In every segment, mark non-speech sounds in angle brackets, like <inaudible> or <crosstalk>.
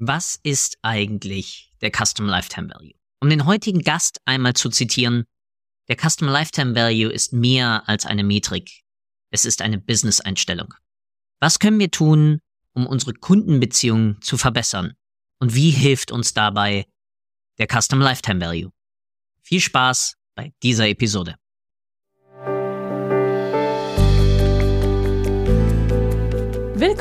Was ist eigentlich der Customer Lifetime Value? Um den heutigen Gast einmal zu zitieren, der Customer Lifetime Value ist mehr als eine Metrik. Es ist eine Business-Einstellung. Was können wir tun, um unsere Kundenbeziehungen zu verbessern? Und wie hilft uns dabei der Customer Lifetime Value? Viel Spaß bei dieser Episode.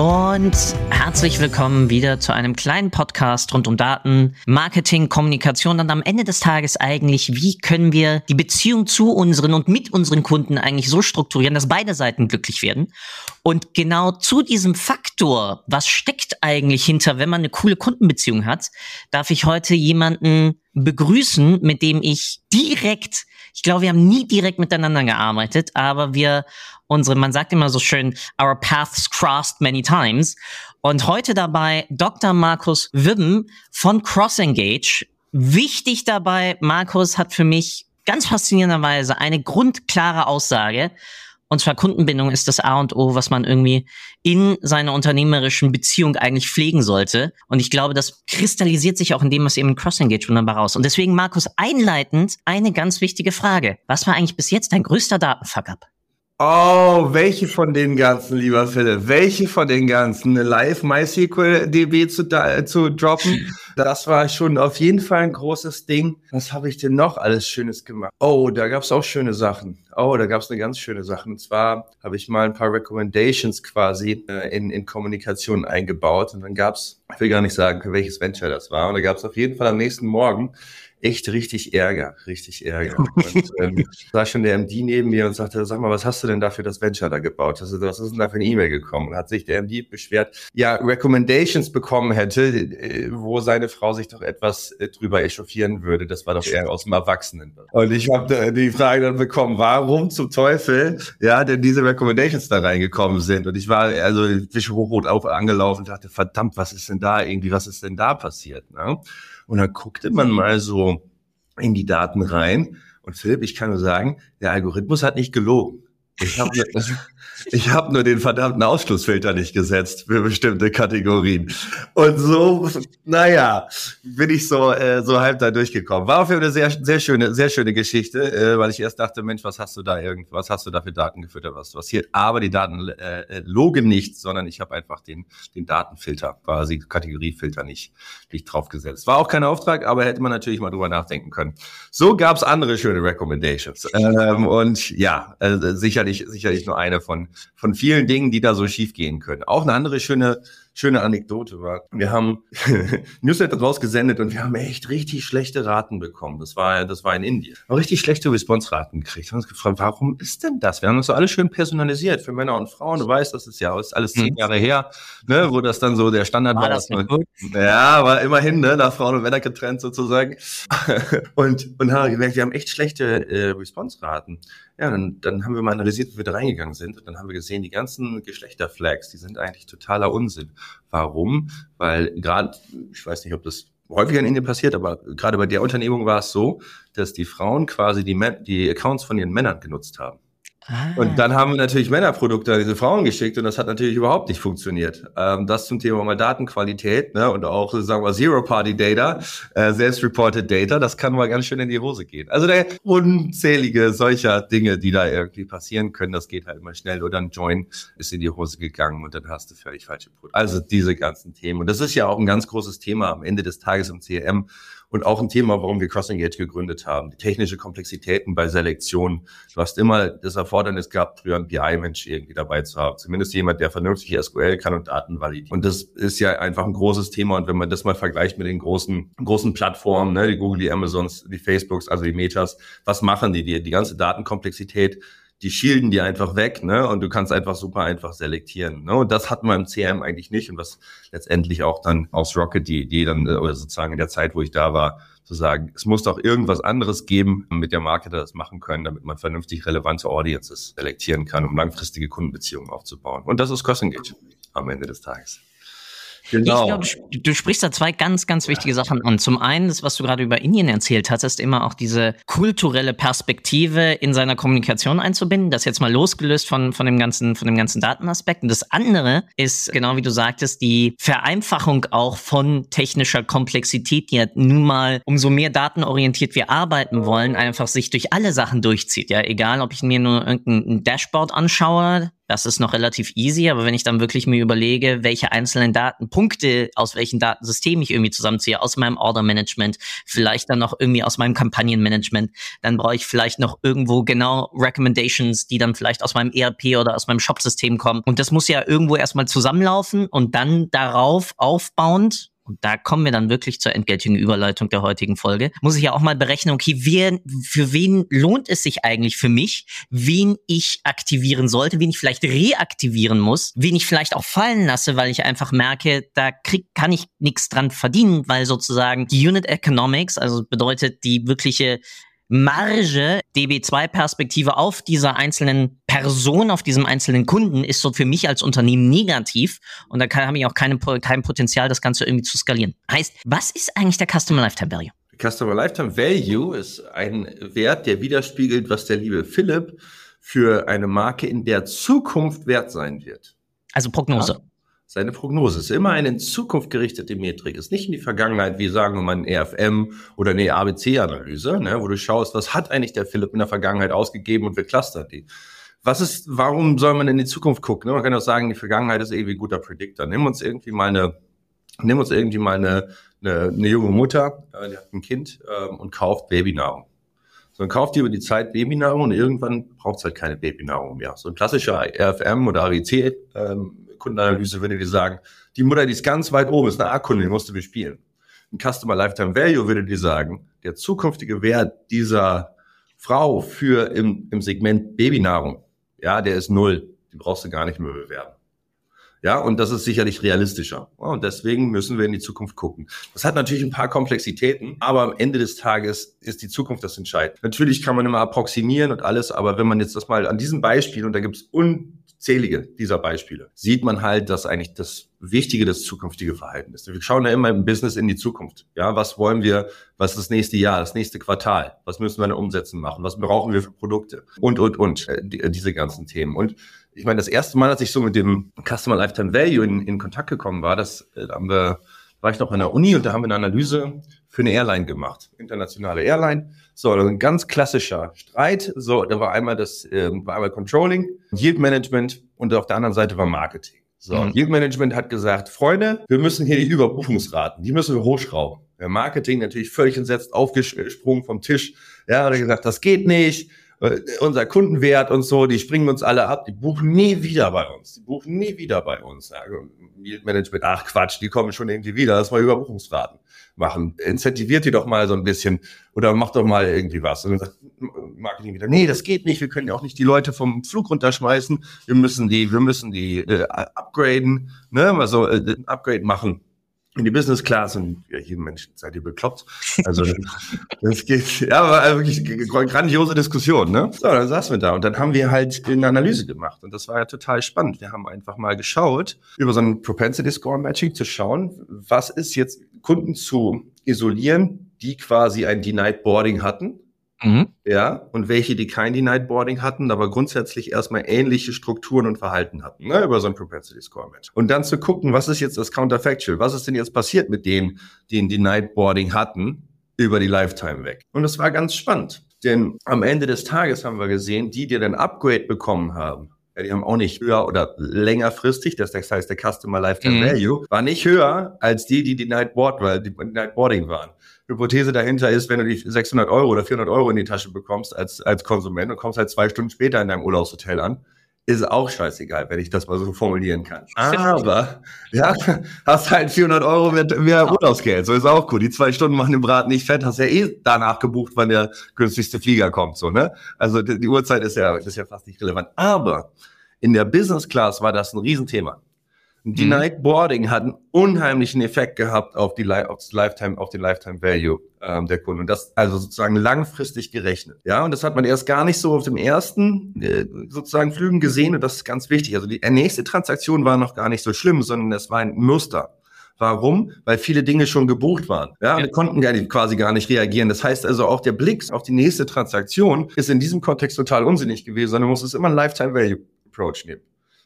Und herzlich willkommen wieder zu einem kleinen Podcast rund um Daten, Marketing, Kommunikation und am Ende des Tages eigentlich, wie können wir die Beziehung zu unseren und mit unseren Kunden eigentlich so strukturieren, dass beide Seiten glücklich werden. Und genau zu diesem Faktor, was steckt eigentlich hinter, wenn man eine coole Kundenbeziehung hat, darf ich heute jemanden begrüßen, mit dem ich direkt, ich glaube, wir haben nie direkt miteinander gearbeitet, aber wir unsere, man sagt immer so schön, our paths crossed many times. Und heute dabei Dr. Markus Wibben von CrossEngage. Wichtig dabei, Markus hat für mich ganz faszinierenderweise eine grundklare Aussage. Und zwar Kundenbindung ist das A und O, was man irgendwie in seiner unternehmerischen Beziehung eigentlich pflegen sollte. Und ich glaube, das kristallisiert sich auch in dem, was eben Cross-Engage wunderbar raus. Und deswegen, Markus, einleitend eine ganz wichtige Frage. Was war eigentlich bis jetzt dein größter Datenfuck-up? Oh, welche von den ganzen, lieber Philipp? Welche von den ganzen? Eine Live MySQL DB zu, zu droppen? <laughs> Das war schon auf jeden Fall ein großes Ding. Was habe ich denn noch alles Schönes gemacht? Oh, da gab es auch schöne Sachen. Oh, da gab es eine ganz schöne Sache. Und zwar habe ich mal ein paar Recommendations quasi äh, in, in Kommunikation eingebaut. Und dann gab es, ich will gar nicht sagen, für welches Venture das war. Und da gab es auf jeden Fall am nächsten Morgen echt richtig Ärger, richtig Ärger. <laughs> Und ähm, da schon der MD neben mir und sagte, sag mal, was hast du denn da für das Venture da gebaut? Also, was ist denn da für eine E-Mail gekommen? Und hat sich der MD beschwert, ja, Recommendations bekommen hätte, äh, wo seine Frau sich doch etwas äh, drüber echauffieren würde. Das war doch eher aus dem Erwachsenen. Und ich habe die Frage dann bekommen, warum zum Teufel, ja, denn diese Recommendations da reingekommen sind. Und ich war also Fisch hochrot auf angelaufen und dachte, verdammt, was ist denn da irgendwie, was ist denn da passiert? Ne? Und dann guckte man mal so in die Daten rein. Und Philipp, ich kann nur sagen, der Algorithmus hat nicht gelogen. Ich habe <laughs> ich hab nur den verdammten Ausschlussfilter nicht gesetzt für bestimmte Kategorien. Und so, naja, bin ich so, äh, so halb da durchgekommen. War auf jeden Fall eine sehr, sehr schöne, sehr schöne Geschichte, äh, weil ich erst dachte, Mensch, was hast du da irgendwas, hast du da für Daten gefüttert, was passiert? Aber die Daten äh, äh, logen nicht, sondern ich habe einfach den, den Datenfilter, quasi Kategoriefilter nicht, nicht draufgesetzt. War auch kein Auftrag, aber hätte man natürlich mal drüber nachdenken können. So gab's andere schöne Recommendations. Ähm, und ja, äh, sicherlich, sicherlich nur eine von, von vielen Dingen, die da so schief gehen können. Auch eine andere schöne schöne Anekdote war, wir haben <laughs> Newsletter rausgesendet und wir haben echt richtig schlechte Raten bekommen. Das war, das war in Indien. Wir haben richtig schlechte Response-Raten gekriegt. Wir haben uns gefragt, warum ist denn das? Wir haben uns so alles schön personalisiert für Männer und Frauen. Du weißt, das ist ja alles zehn hm. Jahre her, ne, wo das dann so der Standard war. war das man, ja, war immerhin, ne, nach Frauen und Männer getrennt sozusagen. <laughs> und, und haben gemerkt, wir haben echt schlechte äh, Response-Raten. Ja, dann, dann haben wir mal analysiert, wie wir da reingegangen sind. Und dann haben wir gesehen, die ganzen Geschlechterflags, die sind eigentlich totaler Unsinn. Warum? Weil gerade, ich weiß nicht, ob das häufiger in Indien passiert, aber gerade bei der Unternehmung war es so, dass die Frauen quasi die, die Accounts von ihren Männern genutzt haben. Ah. Und dann haben wir natürlich Männerprodukte an diese Frauen geschickt und das hat natürlich überhaupt nicht funktioniert. Ähm, das zum Thema mal Datenqualität ne, und auch, sagen wir, Zero-Party-Data, äh, selbst-reported Data, das kann mal ganz schön in die Hose gehen. Also der unzählige solcher Dinge, die da irgendwie passieren können, das geht halt immer schnell. Oder ein Join ist in die Hose gegangen und dann hast du völlig falsche Produkte. Also diese ganzen Themen. Und das ist ja auch ein ganz großes Thema am Ende des Tages im CRM und auch ein Thema, warum wir CrossEngage gegründet haben. Die technische Komplexitäten bei Selektion. Du hast immer das Erfordernis gehabt, früher einen BI-Mensch irgendwie dabei zu haben. Zumindest jemand, der vernünftig SQL kann und Daten validiert. Und das ist ja einfach ein großes Thema. Und wenn man das mal vergleicht mit den großen, großen Plattformen, ne, die Google, die Amazons, die Facebooks, also die Metas, was machen die? Die, die ganze Datenkomplexität die shielden die einfach weg, ne? Und du kannst einfach super einfach selektieren. Ne? Und das hatten wir im CM eigentlich nicht und was letztendlich auch dann aus Rocket, die, die dann, äh, oder sozusagen in der Zeit, wo ich da war, zu sagen, es muss doch irgendwas anderes geben, mit der Marketer das machen können, damit man vernünftig relevante Audiences selektieren kann, um langfristige Kundenbeziehungen aufzubauen. Und das ist Cost Engagement am Ende des Tages. Genau. Ich glaube, du, du, sprichst da zwei ganz, ganz wichtige Sachen an. Zum einen, das, was du gerade über Indien erzählt hast, ist immer auch diese kulturelle Perspektive in seiner Kommunikation einzubinden. Das jetzt mal losgelöst von, von dem ganzen, von dem ganzen Datenaspekt. Und das andere ist, genau wie du sagtest, die Vereinfachung auch von technischer Komplexität, die ja nun mal, umso mehr datenorientiert wir arbeiten wollen, einfach sich durch alle Sachen durchzieht. Ja, egal, ob ich mir nur irgendein Dashboard anschaue, das ist noch relativ easy, aber wenn ich dann wirklich mir überlege, welche einzelnen Datenpunkte aus welchen Datensystemen ich irgendwie zusammenziehe, aus meinem Order-Management, vielleicht dann noch irgendwie aus meinem Kampagnen-Management, dann brauche ich vielleicht noch irgendwo genau Recommendations, die dann vielleicht aus meinem ERP oder aus meinem Shop-System kommen. Und das muss ja irgendwo erstmal zusammenlaufen und dann darauf aufbauend und da kommen wir dann wirklich zur endgültigen Überleitung der heutigen Folge, muss ich ja auch mal berechnen, okay, wer, für wen lohnt es sich eigentlich für mich, wen ich aktivieren sollte, wen ich vielleicht reaktivieren muss, wen ich vielleicht auch fallen lasse, weil ich einfach merke, da krieg, kann ich nichts dran verdienen, weil sozusagen die Unit Economics, also bedeutet die wirkliche Marge, DB2-Perspektive auf dieser einzelnen Person, auf diesem einzelnen Kunden ist so für mich als Unternehmen negativ und da habe ich auch keine, kein Potenzial, das Ganze irgendwie zu skalieren. Heißt, was ist eigentlich der Customer Lifetime Value? Customer Lifetime Value ist ein Wert, der widerspiegelt, was der liebe Philipp für eine Marke in der Zukunft wert sein wird. Also Prognose. Ja? Seine Prognose. ist immer eine in Zukunft gerichtete Metrik. Ist nicht in die Vergangenheit, wie sagen wir mal ein EFM oder eine ABC-Analyse, ne, wo du schaust, was hat eigentlich der Philipp in der Vergangenheit ausgegeben und wir clustern die. Was ist, warum soll man in die Zukunft gucken? Ne? Man kann auch sagen, die Vergangenheit ist irgendwie ein guter Predictor. Nimm uns irgendwie mal eine, nimm uns irgendwie mal eine, eine, eine junge Mutter, die hat ein Kind ähm, und kauft Babynahrung. So, dann kauft die über die Zeit Babynahrung und irgendwann braucht es halt keine Babynahrung mehr. So ein klassischer RFM oder ABC ähm, Kundenanalyse würde dir sagen, die Mutter, die ist ganz weit oben, ist eine A-Kunde, die musst du bespielen. Ein Customer Lifetime Value würde dir sagen, der zukünftige Wert dieser Frau für im, im Segment Babynahrung, ja, der ist null. Die brauchst du gar nicht mehr bewerben. Ja, und das ist sicherlich realistischer. Und deswegen müssen wir in die Zukunft gucken. Das hat natürlich ein paar Komplexitäten, aber am Ende des Tages ist die Zukunft das Entscheidende. Natürlich kann man immer approximieren und alles, aber wenn man jetzt das mal an diesem Beispiel, und da gibt es un zählige dieser Beispiele sieht man halt, dass eigentlich das Wichtige das zukünftige Verhalten ist. Wir schauen ja immer im Business in die Zukunft. Ja, was wollen wir, was ist das nächste Jahr, das nächste Quartal? Was müssen wir in Umsätzen machen? Was brauchen wir für Produkte? Und, und, und, äh, die, äh, diese ganzen Themen. Und ich meine, das erste Mal, als ich so mit dem Customer Lifetime Value in, in Kontakt gekommen war, das äh, da haben wir, war ich noch an der Uni und da haben wir eine Analyse für eine Airline gemacht, internationale Airline. So, das ist ein ganz klassischer Streit. So, da war einmal das, äh, war einmal Controlling, Yield Management und auf der anderen Seite war Marketing. So, mhm. Yield Management hat gesagt, Freunde, wir müssen hier die Überbuchungsraten, die müssen wir hochschrauben. Der Marketing natürlich völlig entsetzt aufgesprungen vom Tisch. Ja, hat er gesagt, das geht nicht. Äh, unser Kundenwert und so, die springen uns alle ab, die buchen nie wieder bei uns. Die buchen nie wieder bei uns. Ja, Yield Management, ach Quatsch, die kommen schon irgendwie wieder, das war Überbuchungsraten machen. Incentiviert die doch mal so ein bisschen oder macht doch mal irgendwie was. Und dann sagt Marketing wieder, nee, das geht nicht, wir können ja auch nicht die Leute vom Flug runterschmeißen, wir müssen die, wir müssen die äh, upgraden, ne, also äh, Upgrade machen in die Business Class und ja, jeden Menschen seid ihr bekloppt. Also <laughs> das geht, ja, war wirklich eine grandiose Diskussion, ne? So, dann saßen wir da und dann haben wir halt eine Analyse gemacht und das war ja total spannend. Wir haben einfach mal geschaut, über so ein Propensity Score Matching zu schauen, was ist jetzt Kunden zu isolieren, die quasi ein Denied Boarding hatten Mhm. Ja, und welche, die kein Denied Boarding hatten, aber grundsätzlich erstmal ähnliche Strukturen und Verhalten hatten, ne, über so ein Propensity Score Match. Und dann zu gucken, was ist jetzt das Counterfactual? Was ist denn jetzt passiert mit denen, die ein Denied Boarding hatten, über die Lifetime weg? Und das war ganz spannend. Denn am Ende des Tages haben wir gesehen, die, die den Upgrade bekommen haben, die haben auch nicht höher oder längerfristig, das heißt der Customer Lifetime mhm. Value, war nicht höher als die, die Denied Board, weil die Denied Boarding waren. Hypothese dahinter ist, wenn du die 600 Euro oder 400 Euro in die Tasche bekommst als, als Konsument und kommst halt zwei Stunden später in deinem Urlaubshotel an, ist auch scheißegal, wenn ich das mal so formulieren kann. Aber, ja, hast halt 400 Euro mehr, mehr Urlaubsgeld, so ist auch cool. Die zwei Stunden machen den Braten nicht fett, hast ja eh danach gebucht, wann der günstigste Flieger kommt, so, ne? Also die, die Uhrzeit ist ja, ist ja fast nicht relevant. Aber in der Business Class war das ein Riesenthema. Denied mhm. Boarding hat einen unheimlichen Effekt gehabt auf die auf das Lifetime, auf den Lifetime Value ähm, der Kunden. Und das also sozusagen langfristig gerechnet. Ja, und das hat man erst gar nicht so auf dem ersten äh, sozusagen Flügen gesehen und das ist ganz wichtig. Also die nächste Transaktion war noch gar nicht so schlimm, sondern es war ein Muster. Warum? Weil viele Dinge schon gebucht waren. Ja, ja. und konnten gar nicht, quasi gar nicht reagieren. Das heißt also auch der Blick auf die nächste Transaktion ist in diesem Kontext total unsinnig gewesen, sondern muss es immer ein Lifetime Value Approach nehmen.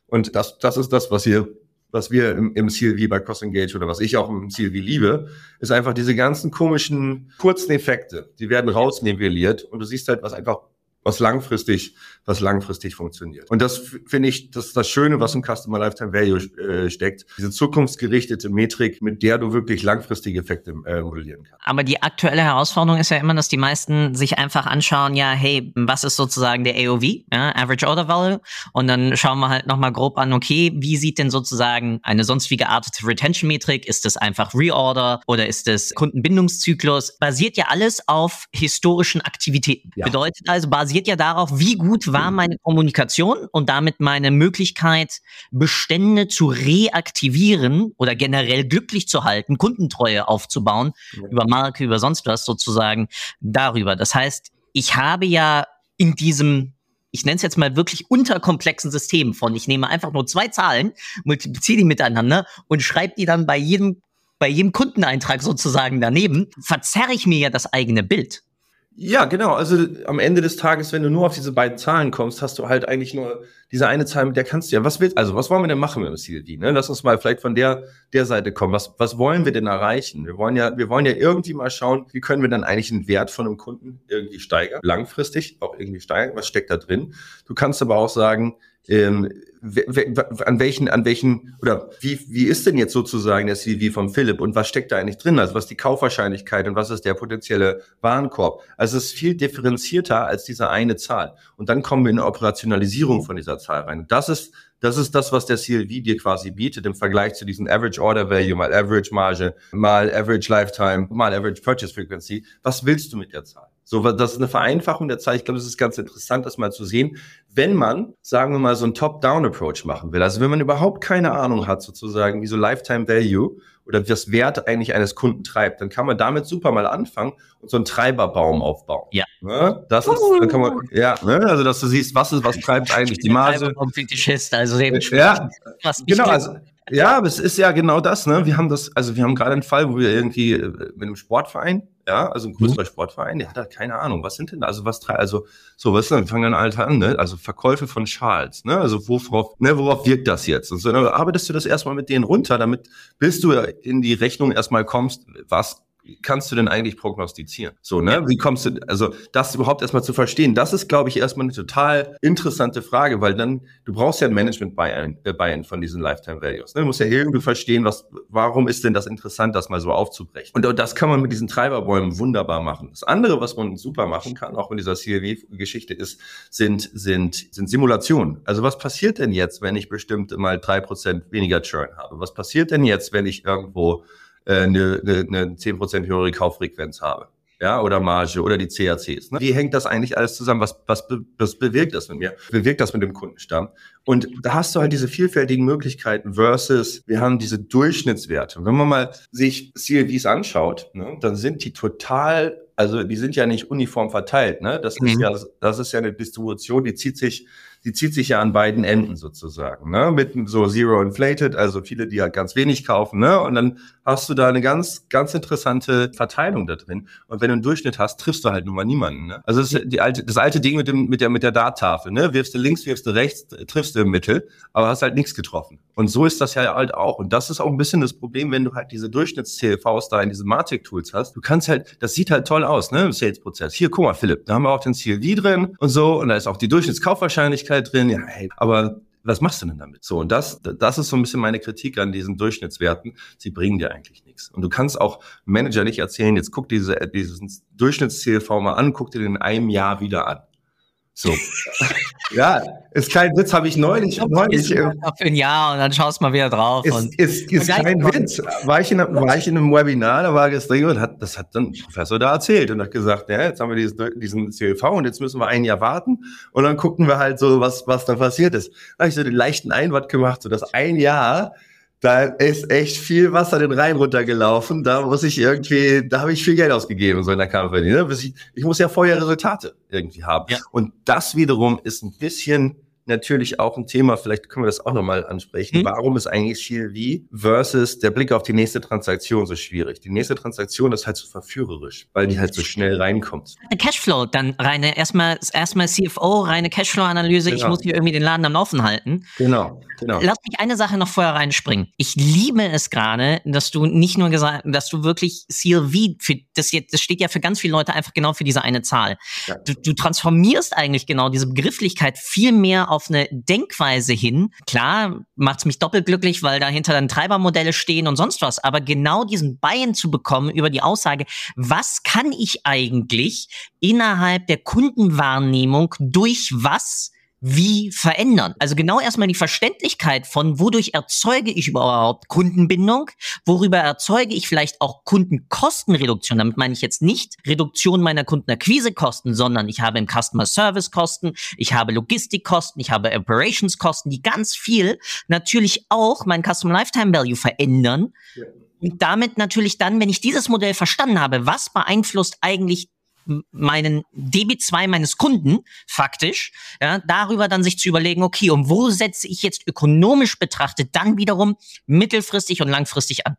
Und das, das ist das, was hier was wir im, im CLV bei Cross Engage oder was ich auch im CLV liebe, ist einfach diese ganzen komischen kurzen Effekte, die werden rausnivelliert und du siehst halt, was einfach was langfristig, was langfristig funktioniert. Und das finde ich, das ist das Schöne, was im Customer Lifetime Value äh, steckt. Diese zukunftsgerichtete Metrik, mit der du wirklich langfristige Effekte äh, modellieren kannst. Aber die aktuelle Herausforderung ist ja immer, dass die meisten sich einfach anschauen, ja, hey, was ist sozusagen der AOV, ja, Average Order Value? Und dann schauen wir halt nochmal grob an, okay, wie sieht denn sozusagen eine sonst wie geartete Retention Metrik? Ist das einfach Reorder oder ist das Kundenbindungszyklus? Basiert ja alles auf historischen Aktivitäten. Ja. Bedeutet also, basiert basiert ja darauf, wie gut war mhm. meine Kommunikation und damit meine Möglichkeit, Bestände zu reaktivieren oder generell glücklich zu halten, Kundentreue aufzubauen, ja. über Marke, über sonst was sozusagen darüber. Das heißt, ich habe ja in diesem ich nenne es jetzt mal wirklich unterkomplexen System von, ich nehme einfach nur zwei Zahlen, multipliziere die miteinander und schreibe die dann bei jedem, bei jedem Kundeneintrag sozusagen daneben, verzerre ich mir ja das eigene Bild. Ja, genau. Also am Ende des Tages, wenn du nur auf diese beiden Zahlen kommst, hast du halt eigentlich nur diese eine Zahl, mit der kannst du ja, was willst, also was wollen wir denn machen mit dem CLD? Ne? Lass uns mal vielleicht von der, der Seite kommen. Was, was wollen wir denn erreichen? Wir wollen ja, wir wollen ja irgendwie mal schauen, wie können wir dann eigentlich den Wert von einem Kunden irgendwie steigern, langfristig auch irgendwie steigern. Was steckt da drin? Du kannst aber auch sagen, ähm, an welchen, an welchen, oder wie, wie ist denn jetzt sozusagen der CV von Philipp und was steckt da eigentlich drin? Also was ist die Kaufwahrscheinlichkeit und was ist der potenzielle Warenkorb? Also es ist viel differenzierter als diese eine Zahl. Und dann kommen wir in eine Operationalisierung von dieser Zahl rein. Das ist das ist das, was der CLV dir quasi bietet im Vergleich zu diesem Average Order Value mal Average Marge, mal Average Lifetime, mal Average Purchase Frequency. Was willst du mit der Zahl? So, das ist eine Vereinfachung der Zahl. Ich glaube, es ist ganz interessant, das mal zu sehen, wenn man, sagen wir mal, so einen Top-Down-Approach machen will. Also wenn man überhaupt keine Ahnung hat, sozusagen, wie so Lifetime Value oder das Wert eigentlich eines Kunden treibt, dann kann man damit super mal anfangen und so einen Treiberbaum aufbauen. Ja. Ne? Das ist, dann kann man, ja, ne? also dass du siehst, was ist, was treibt eigentlich die Marge. Also ja, genau, also ja, aber es ist ja genau das, ne? Wir haben das, also wir haben gerade einen Fall, wo wir irgendwie äh, mit einem Sportverein, ja, also ein größerer mhm. Sportverein, der hat halt keine Ahnung, was sind denn da, also was also so was dann fangen dann halt an, ne? Also Verkäufe von Schals, ne? Also worauf, ne, worauf wirkt das jetzt? Und so, dann arbeitest du das erstmal mit denen runter, damit bis du in die Rechnung erstmal kommst, was kannst du denn eigentlich prognostizieren? So, ne? Wie kommst du, also das überhaupt erstmal zu verstehen, das ist, glaube ich, erstmal eine total interessante Frage, weil dann, du brauchst ja ein Management-Buy-in äh, von diesen Lifetime Values. Ne? Du musst ja irgendwie verstehen, was, warum ist denn das interessant, das mal so aufzubrechen? Und das kann man mit diesen Treiberbäumen wunderbar machen. Das andere, was man super machen kann, auch in dieser CLW-Geschichte ist, sind, sind, sind Simulationen. Also was passiert denn jetzt, wenn ich bestimmt mal drei Prozent weniger Churn habe? Was passiert denn jetzt, wenn ich irgendwo äh, eine, eine, eine 10% höhere Kauffrequenz habe. Ja, oder Marge oder die CACs. Ne? Wie hängt das eigentlich alles zusammen? Was, was, was bewirkt das mit mir? Bewirkt das mit dem Kundenstamm? Und da hast du halt diese vielfältigen Möglichkeiten versus wir haben diese Durchschnittswerte. Und wenn man mal sich CLVs anschaut, ne, dann sind die total, also die sind ja nicht uniform verteilt. Ne? Das mhm. ist ja, das ist ja eine Distribution, die zieht sich die zieht sich ja an beiden Enden sozusagen, ne? Mit so Zero Inflated, also viele, die halt ganz wenig kaufen, ne? Und dann hast du da eine ganz, ganz interessante Verteilung da drin. Und wenn du einen Durchschnitt hast, triffst du halt nun mal niemanden, ne? Also das ist die alte, das alte Ding mit dem, mit der, mit der Darttafel, ne? Wirfst du links, wirfst du rechts, triffst du im Mittel, aber hast halt nichts getroffen. Und so ist das ja halt auch. Und das ist auch ein bisschen das Problem, wenn du halt diese Durchschnitts-CLVs da in diesen Matic-Tools hast. Du kannst halt, das sieht halt toll aus, ne? Im Sales-Prozess. Hier, guck mal, Philipp, da haben wir auch den CLV drin und so. Und da ist auch die Durchschnittskaufwahrscheinlichkeit Möglichkeit drin, ja, hey, aber was machst du denn damit? So, und das, das ist so ein bisschen meine Kritik an diesen Durchschnittswerten. Sie bringen dir eigentlich nichts. Und du kannst auch Manager nicht erzählen, jetzt guck diese, dieses Durchschnitts-CLV mal an, guck dir den in einem Jahr wieder an. So. <laughs> ja, ist kein Witz, habe ich neulich. neulich äh, für ein Jahr und dann schaust mal wieder drauf. Ist, ist, ist kein Witz. War ich, in, war ich in einem Webinar, da war gestern und hat, das hat dann ein Professor da erzählt und hat gesagt, ja, jetzt haben wir diesen, diesen CLV und jetzt müssen wir ein Jahr warten und dann gucken wir halt so, was, was da passiert ist. Da habe ich so den leichten Einwand gemacht, so dass ein Jahr da ist echt viel Wasser den Rhein runtergelaufen. Da muss ich irgendwie, da habe ich viel Geld ausgegeben so in der Company. Ne? Ich, ich muss ja vorher Resultate irgendwie haben. Ja. Und das wiederum ist ein bisschen natürlich auch ein Thema, vielleicht können wir das auch nochmal ansprechen. Hm. Warum ist eigentlich CLV versus der Blick auf die nächste Transaktion so schwierig? Die nächste Transaktion ist halt so verführerisch, weil die halt so schnell reinkommt. Cashflow, dann reine, erstmal, erstmal CFO, reine Cashflow-Analyse, genau. ich muss hier irgendwie den Laden am Laufen halten. Genau, genau. Lass mich eine Sache noch vorher reinspringen. Ich liebe es gerade, dass du nicht nur gesagt, dass du wirklich CLV, für, das, jetzt, das steht ja für ganz viele Leute einfach genau für diese eine Zahl. Ja. Du, du transformierst eigentlich genau diese Begrifflichkeit viel mehr auf eine Denkweise hin. Klar, macht's mich doppelt glücklich, weil dahinter dann Treibermodelle stehen und sonst was. Aber genau diesen Buy-in zu bekommen über die Aussage, was kann ich eigentlich innerhalb der Kundenwahrnehmung durch was wie verändern. Also genau erstmal die Verständlichkeit von, wodurch erzeuge ich überhaupt Kundenbindung, worüber erzeuge ich vielleicht auch Kundenkostenreduktion. Damit meine ich jetzt nicht Reduktion meiner Kundenakquisekosten, sondern ich habe im Customer Service Kosten, ich habe Logistikkosten, ich habe Operations Kosten, die ganz viel natürlich auch mein Customer Lifetime Value verändern. Ja. Und damit natürlich dann, wenn ich dieses Modell verstanden habe, was beeinflusst eigentlich meinen DB2 meines Kunden faktisch, ja, darüber dann sich zu überlegen, okay, und wo setze ich jetzt ökonomisch betrachtet dann wiederum mittelfristig und langfristig an?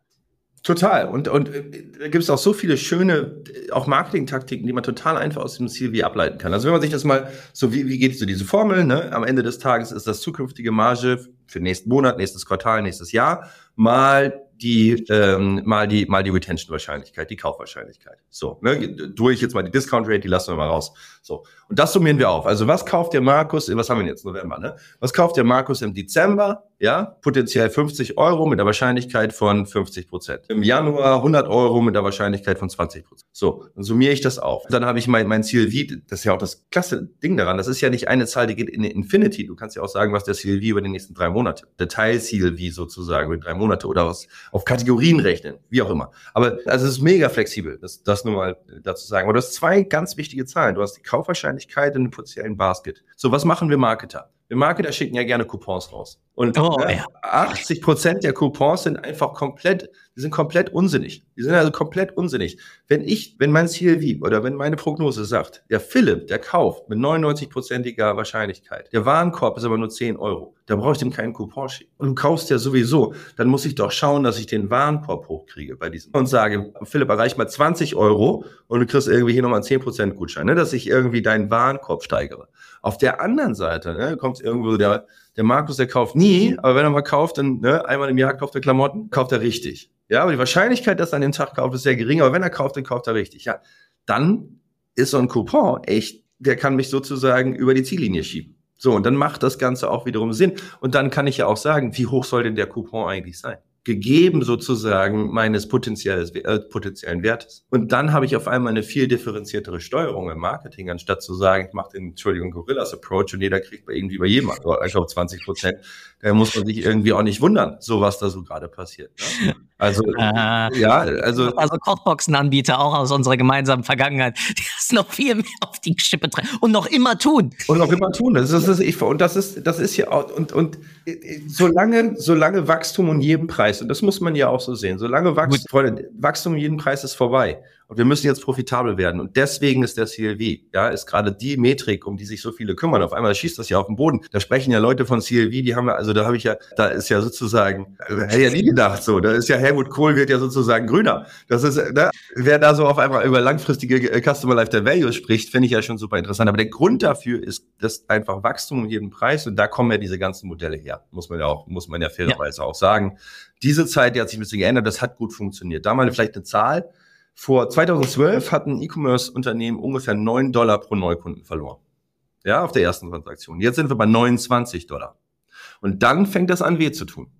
Total. Und, und äh, da gibt es auch so viele schöne, auch Marketing-Taktiken, die man total einfach aus dem CV ableiten kann. Also wenn man sich das mal so, wie, wie geht so diese Formel, ne? Am Ende des Tages ist das zukünftige Marge für nächsten Monat, nächstes Quartal, nächstes Jahr mal die ähm, mal die mal die Retention Wahrscheinlichkeit, die Kaufwahrscheinlichkeit. So, ne, durch jetzt mal die Discount Rate, die lassen wir mal raus. So, und das summieren wir auf. Also was kauft der Markus, was haben wir jetzt, November, ne? Was kauft der Markus im Dezember? Ja, potenziell 50 Euro mit der Wahrscheinlichkeit von 50 Prozent. Im Januar 100 Euro mit der Wahrscheinlichkeit von 20 Prozent. So, dann summiere ich das auf. Dann habe ich mein, mein CLV, das ist ja auch das klasse Ding daran, das ist ja nicht eine Zahl, die geht in Infinity. Du kannst ja auch sagen, was der CLV über die nächsten drei Monate, der Teil-CLV sozusagen über drei Monate oder was auf Kategorien rechnen, wie auch immer. Aber also es ist mega flexibel, das, das nur mal dazu sagen. Aber du hast zwei ganz wichtige Zahlen. Du hast die Kaufwahrscheinlichkeit in einem potenziellen Basket. So, was machen wir Marketer? Wir Marketer schicken ja gerne Coupons raus. Und oh, ne, ja. 80 Prozent der Coupons sind einfach komplett, die sind komplett unsinnig. Die sind also komplett unsinnig. Wenn ich, wenn mein CLV oder wenn meine Prognose sagt, der Philipp, der kauft mit 99-prozentiger Wahrscheinlichkeit, der Warenkorb ist aber nur 10 Euro, da brauche ich dem keinen Coupon schicken. Und du kaufst ja sowieso, dann muss ich doch schauen, dass ich den Warenkorb hochkriege bei diesem. Und sage, Philipp, erreich mal 20 Euro und du kriegst irgendwie hier nochmal 10 Prozent Gutschein, ne, dass ich irgendwie deinen Warenkorb steigere. Auf der anderen Seite ne, kommt irgendwo der, der Markus, der kauft nie, aber wenn er mal kauft, dann ne, einmal im Jahr kauft er Klamotten, kauft er richtig. Ja, aber die Wahrscheinlichkeit, dass er an dem Tag kauft, ist sehr gering, aber wenn er kauft, dann kauft er richtig. Ja, dann ist so ein Coupon echt, der kann mich sozusagen über die Ziellinie schieben. So, und dann macht das Ganze auch wiederum Sinn. Und dann kann ich ja auch sagen, wie hoch soll denn der Coupon eigentlich sein? gegeben sozusagen meines potenzielles, äh, potenziellen Wertes. Und dann habe ich auf einmal eine viel differenziertere Steuerung im Marketing, anstatt zu sagen, ich mache den, Entschuldigung, Gorillas Approach und jeder kriegt bei irgendwie bei jedem Einkauf 20 Prozent. Da muss man sich irgendwie auch nicht wundern, so was da so gerade passiert. Ne? Also, äh, <laughs> ja, also. Also Kochboxenanbieter auch aus unserer gemeinsamen Vergangenheit, die <laughs> das noch viel mehr auf die Schippe treiben und noch immer tun. Und noch immer tun. Das ist, das ist, ich, und das ist, das ist ja auch, und, und solange, solange Wachstum um jeden Preis, und das muss man ja auch so sehen, solange Wachstum, Freunde, Wachstum um jeden Preis ist vorbei. Und wir müssen jetzt profitabel werden. Und deswegen ist der CLV, ja, ist gerade die Metrik, um die sich so viele kümmern. Auf einmal schießt das ja auf den Boden. Da sprechen ja Leute von CLV, die haben ja, also da habe ich ja, da ist ja sozusagen, hätte ja nie gedacht so. Da ist ja Helmut Kohl wird ja sozusagen grüner. Das ist, ne, wer da so auf einmal über langfristige äh, Customer Lifetime Value spricht, finde ich ja schon super interessant. Aber der Grund dafür ist, dass einfach Wachstum um jeden Preis und da kommen ja diese ganzen Modelle her. Muss man ja auch, muss man ja fairerweise ja. auch sagen. Diese Zeit, die hat sich ein bisschen geändert, das hat gut funktioniert. Da mal vielleicht eine Zahl. Vor 2012 hat ein E-Commerce-Unternehmen ungefähr 9 Dollar pro Neukunden verloren. Ja, auf der ersten Transaktion. Jetzt sind wir bei 29 Dollar. Und dann fängt das an weh zu tun.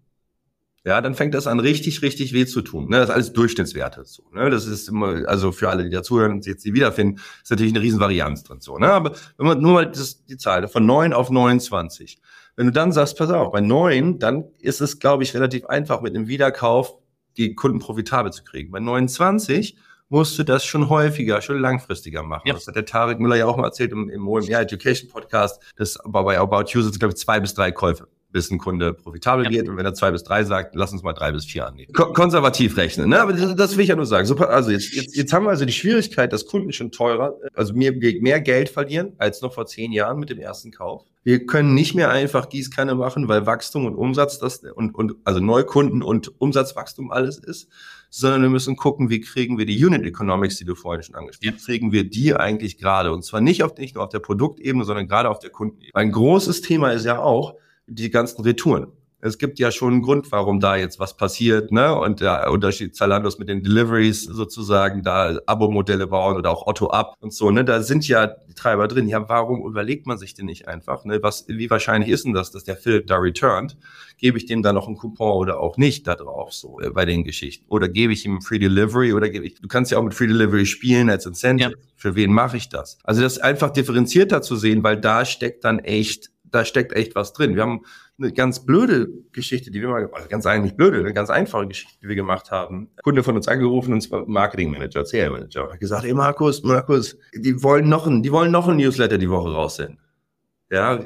Ja, dann fängt das an richtig, richtig weh zu tun. Ne, das ist alles Durchschnittswerte. So, ne? Das ist immer, also für alle, die dazuhören und jetzt die wiederfinden, ist natürlich eine riesen Varianz drin. Ne? Aber wenn man nur mal die Zahl von 9 auf 29. Wenn du dann sagst, pass auf, bei 9, dann ist es, glaube ich, relativ einfach mit einem Wiederkauf die Kunden profitabel zu kriegen. Bei 29 musst du das schon häufiger, schon langfristiger machen. Ja. Das hat der Tarek Müller ja auch mal erzählt im, im OMR Education Podcast. Das bei About You sind glaube ich zwei bis drei Käufe. Bis ein Kunde profitabel ja. geht. Und wenn er zwei bis drei sagt, lass uns mal drei bis vier annehmen. Ko konservativ rechnen, ne? Aber das, das, will ich ja nur sagen. Super, also jetzt, jetzt, jetzt haben wir also die Schwierigkeit, dass Kunden schon teurer, also mehr, mehr Geld verlieren als noch vor zehn Jahren mit dem ersten Kauf. Wir können nicht mehr einfach Gießkanne machen, weil Wachstum und Umsatz das und, und also Neukunden und Umsatzwachstum alles ist, sondern wir müssen gucken, wie kriegen wir die Unit Economics, die du vorhin schon angesprochen hast, ja. kriegen wir die eigentlich gerade und zwar nicht auf nicht nur auf der Produktebene, sondern gerade auf der Kundenebene. Ein großes Thema ist ja auch, die ganzen Retouren. Es gibt ja schon einen Grund, warum da jetzt was passiert, ne? Und der Unterschied Zalandos mit den Deliveries sozusagen da Abo-Modelle bauen oder auch Otto Up und so, ne? Da sind ja die Treiber drin. Ja, warum überlegt man sich denn nicht einfach, ne? Was, wie wahrscheinlich ist denn das, dass der Philipp da returnt? Gebe ich dem da noch einen Coupon oder auch nicht da drauf, so, äh, bei den Geschichten? Oder gebe ich ihm Free Delivery oder gebe ich, du kannst ja auch mit Free Delivery spielen als Incentive. Ja. Für wen mache ich das? Also das einfach differenzierter zu sehen, weil da steckt dann echt da steckt echt was drin. Wir haben eine ganz blöde Geschichte, die wir mal, also ganz eigentlich blöde, eine ganz einfache Geschichte, die wir gemacht haben. Ein Kunde von uns angerufen, und zwar Marketing Manager, CR Manager, hat gesagt, ey Markus, Markus, die wollen noch ein, die wollen noch ein Newsletter die Woche raussenden. Ja,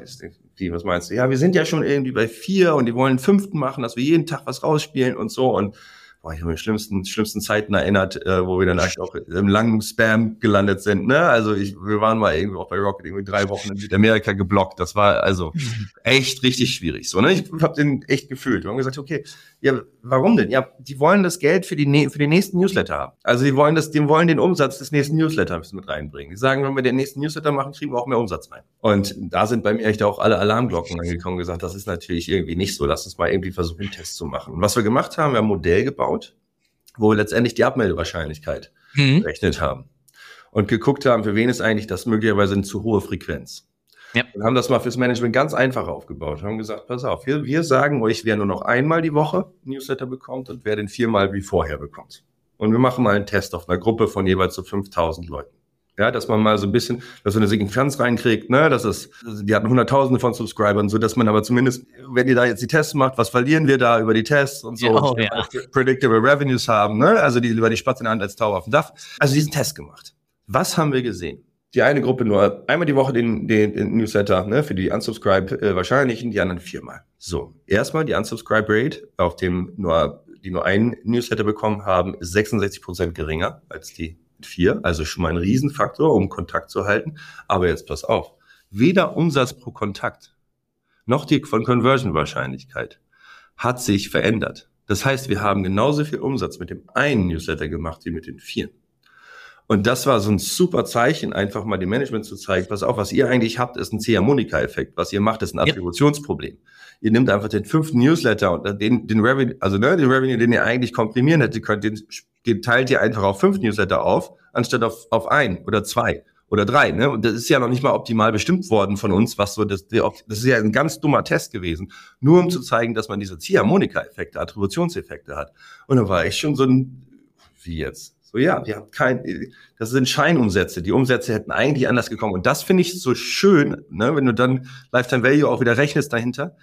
wie, was meinst du? Ja, wir sind ja schon irgendwie bei vier und die wollen fünften machen, dass wir jeden Tag was rausspielen und so und boah, ich habe mich schlimmsten, schlimmsten Zeiten erinnert, äh, wo wir dann eigentlich auch im langen Spam gelandet sind. Ne? Also ich, wir waren mal irgendwie auch bei Rocket irgendwie drei Wochen in Südamerika geblockt. Das war also <laughs> echt richtig schwierig. So, ne? Ich habe den echt gefühlt. Wir haben gesagt, okay, ja, warum denn? Ja, die wollen das Geld für die für den nächsten Newsletter haben. Also die wollen das, die wollen den Umsatz des nächsten Newsletters mit reinbringen. Die sagen, wenn wir den nächsten Newsletter machen, kriegen wir auch mehr Umsatz rein. Und da sind bei mir echt auch alle Alarmglocken angekommen und gesagt, das ist natürlich irgendwie nicht so. Lass uns mal irgendwie versuchen, einen Test zu machen. Und was wir gemacht haben, wir haben ein Modell gebaut wo wir letztendlich die Abmeldewahrscheinlichkeit mhm. berechnet haben und geguckt haben, für wen ist eigentlich das möglicherweise eine zu hohe Frequenz. Ja. Und haben das mal fürs Management ganz einfach aufgebaut. Wir haben gesagt, pass auf, wir, wir sagen euch, wer nur noch einmal die Woche Newsletter bekommt und wer den viermal wie vorher bekommt. Und wir machen mal einen Test auf einer Gruppe von jeweils so 5000 Leuten. Ja, dass man mal so ein bisschen, dass man eine Signifikanz reinkriegt, ne, das ist, die hatten hunderttausende von Subscribern, so dass man aber zumindest, wenn ihr da jetzt die Tests macht, was verlieren wir da über die Tests und so, oh, ja. predictable revenues haben, ne, also die über die Spatz in der Hand als Tower auf dem Dach. Also diesen Test gemacht. Was haben wir gesehen? Die eine Gruppe nur einmal die Woche den, den, den Newsletter, ne, für die Unsubscribe äh, Wahrscheinlichen, die anderen viermal. So, erstmal die Unsubscribe Rate auf dem nur, die nur einen Newsletter bekommen haben, ist 66 Prozent geringer als die vier, also schon mal ein Riesenfaktor, um Kontakt zu halten. Aber jetzt pass auf, weder Umsatz pro Kontakt noch die von Conversion-Wahrscheinlichkeit hat sich verändert. Das heißt, wir haben genauso viel Umsatz mit dem einen Newsletter gemacht wie mit den vier. Und das war so ein super Zeichen, einfach mal dem Management zu zeigen, pass auf, was ihr eigentlich habt, ist ein Ziehharmonika-Effekt. Was ihr macht, ist ein Attributionsproblem. Ja. Ihr nehmt einfach den fünften Newsletter und den, den Revenue, also ne, den Revenue, den ihr eigentlich komprimieren hättet könnt, den den teilt ihr einfach auf fünf Newsletter auf, anstatt auf, auf ein oder zwei oder drei. Ne? Und das ist ja noch nicht mal optimal bestimmt worden von uns, was so das, das ist ja ein ganz dummer Test gewesen, nur um zu zeigen, dass man diese Ziehharmonika-Effekte, Attributionseffekte hat. Und da war ich schon so ein, wie jetzt? So, ja, wir haben kein, das sind Scheinumsätze. Die Umsätze hätten eigentlich anders gekommen. Und das finde ich so schön, ne, wenn du dann Lifetime Value auch wieder rechnest dahinter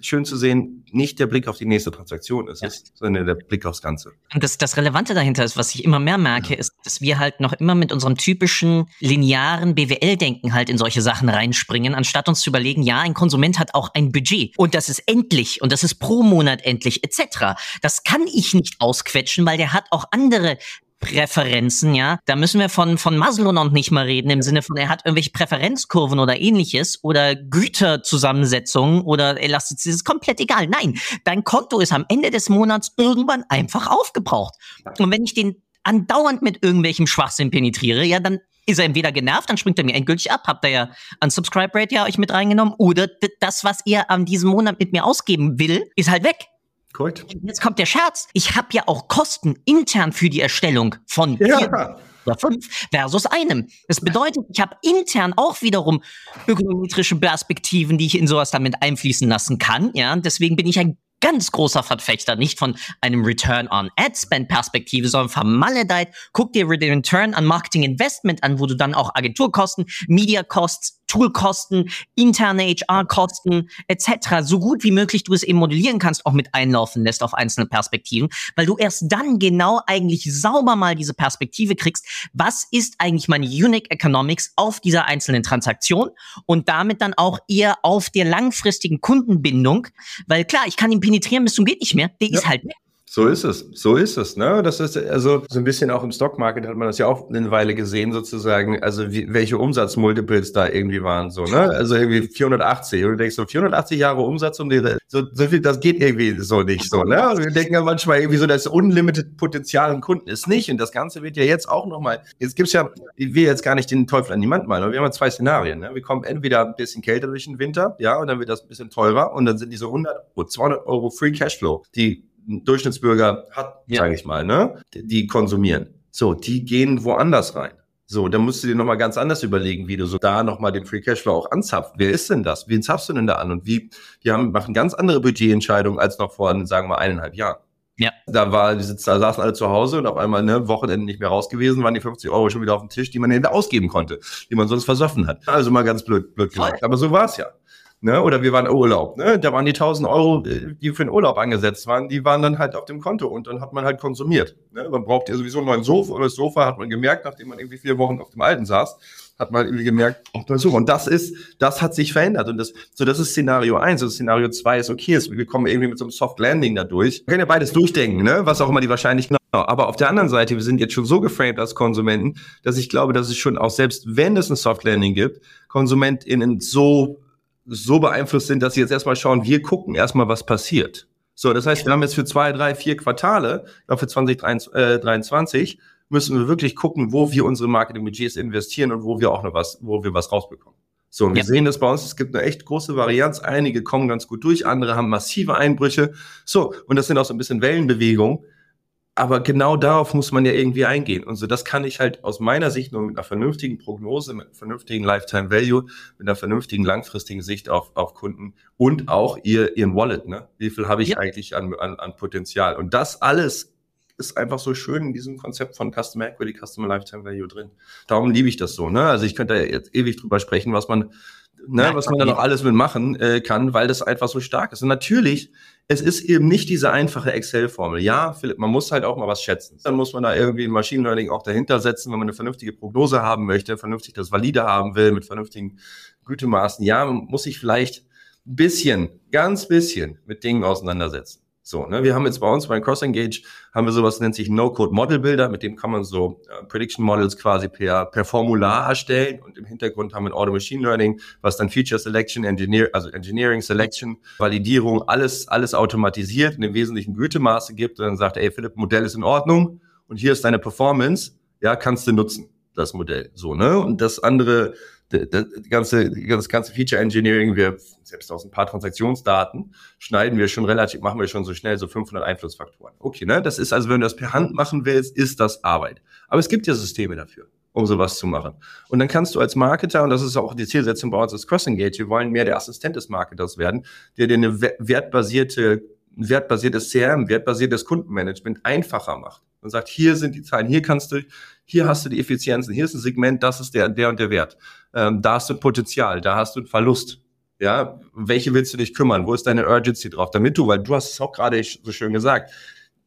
schön zu sehen, nicht der Blick auf die nächste Transaktion ist, ja. sondern der Blick aufs Ganze. Und das, das Relevante dahinter ist, was ich immer mehr merke, ja. ist, dass wir halt noch immer mit unserem typischen linearen BWL-Denken halt in solche Sachen reinspringen, anstatt uns zu überlegen, ja, ein Konsument hat auch ein Budget und das ist endlich und das ist pro Monat endlich etc. Das kann ich nicht ausquetschen, weil der hat auch andere Präferenzen, ja. Da müssen wir von, von Maslow noch nicht mal reden, im Sinne von, er hat irgendwelche Präferenzkurven oder ähnliches oder Güterzusammensetzungen oder Elastizität, ist komplett egal. Nein, dein Konto ist am Ende des Monats irgendwann einfach aufgebraucht. Und wenn ich den andauernd mit irgendwelchem Schwachsinn penetriere, ja, dann ist er entweder genervt, dann springt er mir endgültig ab, habt ihr ja an Subscribe Rate ja euch mit reingenommen, oder das, was ihr an diesem Monat mit mir ausgeben will, ist halt weg. Korrekt. Jetzt kommt der Scherz. Ich habe ja auch Kosten intern für die Erstellung von ja. vier oder fünf versus einem. Das bedeutet, ich habe intern auch wiederum ökonometrische Perspektiven, die ich in sowas damit einfließen lassen kann. Ja, deswegen bin ich ein ganz großer Verfechter, nicht von einem Return on Ad Spend Perspektive, sondern vermaledeit. Guck dir den Return on Marketing Investment an, wo du dann auch Agenturkosten, Media Costs, Toolkosten, interne HR-Kosten etc. so gut wie möglich du es eben modellieren kannst, auch mit einlaufen lässt auf einzelne Perspektiven, weil du erst dann genau eigentlich sauber mal diese Perspektive kriegst, was ist eigentlich meine Unique Economics auf dieser einzelnen Transaktion und damit dann auch eher auf der langfristigen Kundenbindung, weil klar, ich kann ihn penetrieren bis zum geht nicht mehr, der ja. ist halt weg. So ist es, so ist es. Ne? Das ist also so ein bisschen auch im Stockmarket hat man das ja auch eine Weile gesehen sozusagen, also wie, welche Umsatzmultiples da irgendwie waren so, ne? Also irgendwie 480 und du denkst so 480 Jahre Umsatz um die so, so viel, das geht irgendwie so nicht so, ne? Und wir denken ja manchmal irgendwie so, das unlimited Potenzial im Kunden ist nicht und das Ganze wird ja jetzt auch noch mal. Jetzt gibt's ja, will jetzt gar nicht den Teufel an die Wand malen, aber wir haben ja zwei Szenarien. Ne? Wir kommen entweder ein bisschen kälter durch den Winter, ja, und dann wird das ein bisschen teurer und dann sind diese 100, 200 Euro Free Cashflow, die Durchschnittsbürger hat, ja. sage ich mal, ne, die konsumieren. So, die gehen woanders rein. So, dann musst du dir nochmal ganz anders überlegen, wie du so da nochmal den Free Cashflow auch anzapft. Wer ist denn das? Wen zapfst du denn da an? Und wie, wir haben, machen ganz andere Budgetentscheidungen als noch vor, sagen wir, eineinhalb Jahren. Ja. Da war, die sitzen, da saßen alle zu Hause und auf einmal, ne, Wochenende nicht mehr raus gewesen, waren die 50 Euro schon wieder auf dem Tisch, die man hätte ausgeben konnte, die man sonst versoffen hat. Also mal ganz blöd, blöd gesagt. Aber so war's ja. Ne? Oder wir waren Urlaub. Ne? Da waren die 1000 Euro, äh, die für den Urlaub angesetzt waren, die waren dann halt auf dem Konto und dann hat man halt konsumiert. Ne? Man braucht ja sowieso einen neuen Sofa oder das Sofa hat man gemerkt, nachdem man irgendwie vier Wochen auf dem alten saß, hat man irgendwie gemerkt, oh, das Sofa. Und das ist, das hat sich verändert. Und das, so das ist Szenario eins. Und Szenario zwei ist okay, ist, wir kommen irgendwie mit so einem Soft Landing da durch. Wir können ja beides durchdenken, ne? was auch immer die Wahrscheinlichkeit aber auf der anderen Seite, wir sind jetzt schon so geframed als Konsumenten, dass ich glaube, dass es schon auch selbst, wenn es ein Soft Landing gibt, KonsumentInnen so so beeinflusst sind, dass sie jetzt erstmal schauen, wir gucken erstmal, was passiert. So, das heißt, wir haben jetzt für zwei, drei, vier Quartale, für 2023, müssen wir wirklich gucken, wo wir unsere Marketingbudgets investieren und wo wir auch noch was, wo wir was rausbekommen. So, und wir sehen das bei uns, es gibt eine echt große Varianz. Einige kommen ganz gut durch, andere haben massive Einbrüche. So, und das sind auch so ein bisschen Wellenbewegungen. Aber genau darauf muss man ja irgendwie eingehen. Und so, das kann ich halt aus meiner Sicht nur mit einer vernünftigen Prognose, mit einem vernünftigen Lifetime Value, mit einer vernünftigen langfristigen Sicht auf, auf Kunden und auch ihr, ihren Wallet, ne? Wie viel habe ich ja. eigentlich an, an, an Potenzial? Und das alles ist einfach so schön in diesem Konzept von Customer Equity, Customer Lifetime Value drin. Darum liebe ich das so, ne? Also ich könnte da jetzt ewig drüber sprechen, was man, ne, was man da noch alles mitmachen äh, kann, weil das einfach so stark ist. Und natürlich es ist eben nicht diese einfache Excel-Formel. Ja, Philipp, man muss halt auch mal was schätzen. Dann muss man da irgendwie ein Machine Learning auch dahinter setzen, wenn man eine vernünftige Prognose haben möchte, vernünftig das valide haben will, mit vernünftigen Gütemaßen. Ja, man muss sich vielleicht ein bisschen, ganz bisschen mit Dingen auseinandersetzen. So, ne, wir haben jetzt bei uns bei Cross Engage haben wir sowas nennt sich No-Code Model Builder, mit dem kann man so äh, Prediction Models quasi per, per Formular erstellen. Und im Hintergrund haben wir Auto Machine Learning, was dann Feature Selection, Engineer, also Engineering Selection, Validierung, alles, alles automatisiert und im Wesentlichen Gütemaße gibt und dann sagt, ey Philipp, Modell ist in Ordnung und hier ist deine Performance, ja, kannst du nutzen, das Modell, so, ne, und das andere, das ganze, das ganze Feature Engineering, wir selbst aus ein paar Transaktionsdaten schneiden wir schon relativ, machen wir schon so schnell so 500 Einflussfaktoren. Okay, ne? Das ist also, wenn du das per Hand machen willst, ist das Arbeit. Aber es gibt ja Systeme dafür, um sowas zu machen. Und dann kannst du als Marketer, und das ist auch die Zielsetzung bei uns als Crossing Gate, wir wollen mehr der Assistent des Marketers werden, der dir eine wertbasierte wertbasiertes CRM, wertbasiertes Kundenmanagement einfacher macht und sagt, hier sind die Zahlen, hier kannst du, hier hast du die Effizienzen, hier ist ein Segment, das ist der, der und der Wert. Ähm, da hast du Potenzial, da hast du einen Verlust. Ja, welche willst du dich kümmern? Wo ist deine Urgency drauf? Damit du, weil du hast es auch gerade so schön gesagt,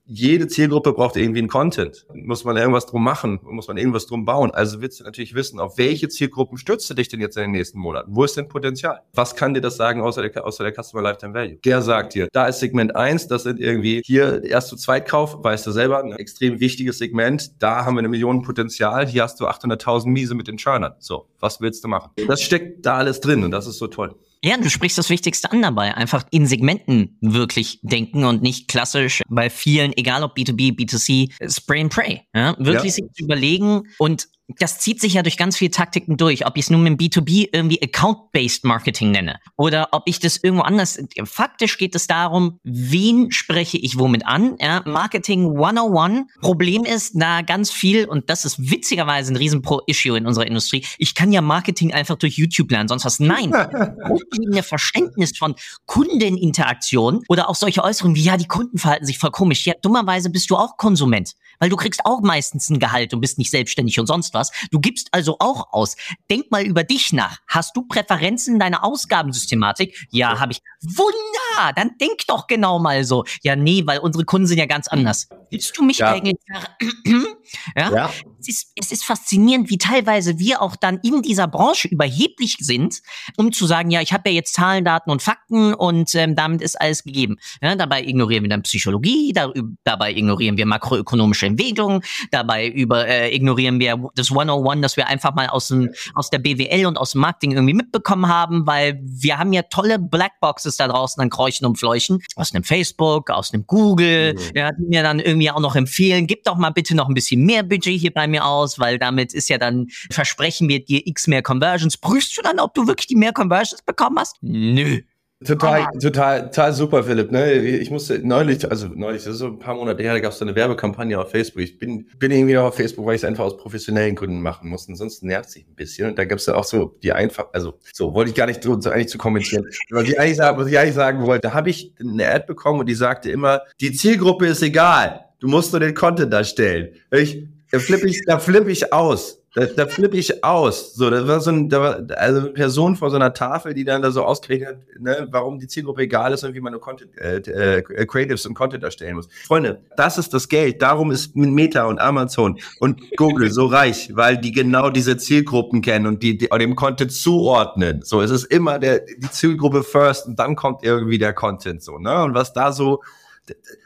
jede Zielgruppe braucht irgendwie einen Content. Muss man irgendwas drum machen, muss man irgendwas drum bauen. Also willst du natürlich wissen, auf welche Zielgruppen stürzt du dich denn jetzt in den nächsten Monaten? Wo ist denn Potenzial? Was kann dir das sagen außer der, außer der Customer Lifetime Value? Der sagt dir, da ist Segment eins, das sind irgendwie hier erst zu Zweitkauf, weißt du selber, ein extrem wichtiges Segment. Da haben wir eine Million Potenzial. Hier hast du 800.000 Miese mit den Churnern. So, was willst du machen? Das steckt da alles drin und das ist so toll. Ja, du sprichst das Wichtigste an dabei. Einfach in Segmenten wirklich denken und nicht klassisch bei vielen, egal ob B2B, B2C, Spray and Pray. Ja? Wirklich ja. sich überlegen und das zieht sich ja durch ganz viele Taktiken durch, ob ich es nun mit dem B2B irgendwie Account-Based Marketing nenne oder ob ich das irgendwo anders. Faktisch geht es darum, wen spreche ich womit an? Ja, Marketing 101. Problem ist da ganz viel und das ist witzigerweise ein riesen Pro-Issue in unserer Industrie. Ich kann ja Marketing einfach durch YouTube lernen, sonst was. Nein. <laughs> Grundlegende Verständnis von Kundeninteraktion oder auch solche Äußerungen wie, ja, die Kunden verhalten sich voll komisch. Ja, dummerweise bist du auch Konsument, weil du kriegst auch meistens ein Gehalt und bist nicht selbstständig und sonst was. Du gibst also auch aus. Denk mal über dich nach. Hast du Präferenzen in deiner Ausgabensystematik? Ja, habe ich. Wunder, dann denk doch genau mal so. Ja, nee, weil unsere Kunden sind ja ganz anders. Willst du mich ja. eigentlich <clears throat> ja? ja. Es, ist, es ist faszinierend, wie teilweise wir auch dann in dieser Branche überheblich sind, um zu sagen, ja, ich habe ja jetzt Zahlen, Daten und Fakten und ähm, damit ist alles gegeben. Ja, dabei ignorieren wir dann Psychologie, da, dabei ignorieren wir makroökonomische Entwicklungen, dabei über, äh, ignorieren wir das 101, das wir einfach mal aus, dem, aus der BWL und aus dem Marketing irgendwie mitbekommen haben, weil wir haben ja tolle Blackboxes da draußen an Kräuchen und Fleuchen, aus einem Facebook, aus einem Google, mhm. ja, die mir dann irgendwie auch noch empfehlen, gib doch mal bitte noch ein bisschen mehr Budget hier bei mir aus, weil damit ist ja dann, versprechen wir dir x mehr Conversions. Prüfst du dann, ob du wirklich die mehr Conversions bekommen hast? Nö. Total, oh. total, total super, Philipp. Ne? Ich musste neulich, also neulich, das ist so ein paar Monate her, da gab es eine Werbekampagne auf Facebook. Ich bin, bin irgendwie auf Facebook, weil ich es einfach aus professionellen Gründen machen muss. Ansonsten nervt sich ein bisschen. Und da gab es ja auch so die einfach, also so wollte ich gar nicht so, so eigentlich zu kommentieren. was ich eigentlich sagen, was ich eigentlich sagen wollte, da habe ich eine Ad bekommen und die sagte immer, die Zielgruppe ist egal. Du musst nur den Content darstellen. Ich, da flippe ich, da flippe ich aus. Da, da flippe ich aus. So, da war so ein, da war also eine Person vor so einer Tafel, die dann da so ausgerechnet hat, ne, warum die Zielgruppe egal ist und wie man nur Content, äh, äh, Creatives und Content erstellen muss. Freunde, das ist das Geld. Darum ist Meta und Amazon und Google so reich, weil die genau diese Zielgruppen kennen und die, die dem Content zuordnen. So, es ist immer der, die Zielgruppe first und dann kommt irgendwie der Content so, ne? Und was da so,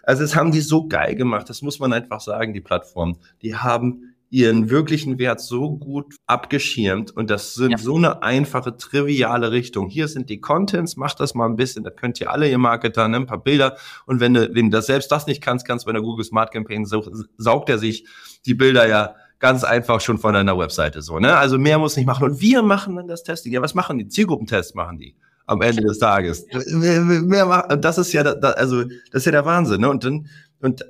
also das haben die so geil gemacht, das muss man einfach sagen, die Plattform. Die haben ihren wirklichen Wert so gut abgeschirmt und das sind ja. so eine einfache, triviale Richtung. Hier sind die Contents, macht das mal ein bisschen, da könnt ihr alle ihr Marketer, ne, ein paar Bilder und wenn du, wenn du das selbst das nicht kannst, kannst du bei der Google Smart Campaign saugt er sich die Bilder ja ganz einfach schon von deiner Webseite so, ne? Also mehr muss nicht machen und wir machen dann das Testing. Ja, was machen die? Zielgruppentests machen die am Ende des Tages. Das ist ja, also das ist ja der Wahnsinn, ne? Und dann und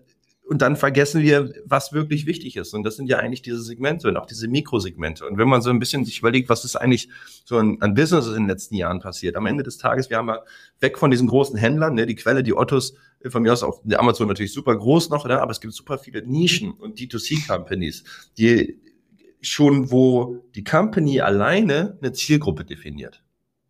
und dann vergessen wir, was wirklich wichtig ist. Und das sind ja eigentlich diese Segmente und auch diese Mikrosegmente. Und wenn man so ein bisschen sich überlegt, was ist eigentlich so an, an Business in den letzten Jahren passiert, am Ende des Tages, wir haben ja weg von diesen großen Händlern, ne, die Quelle, die Ottos, äh, von mir aus auch der Amazon natürlich super groß noch, ne, aber es gibt super viele Nischen und D2C-Companies, die schon, wo die Company alleine eine Zielgruppe definiert.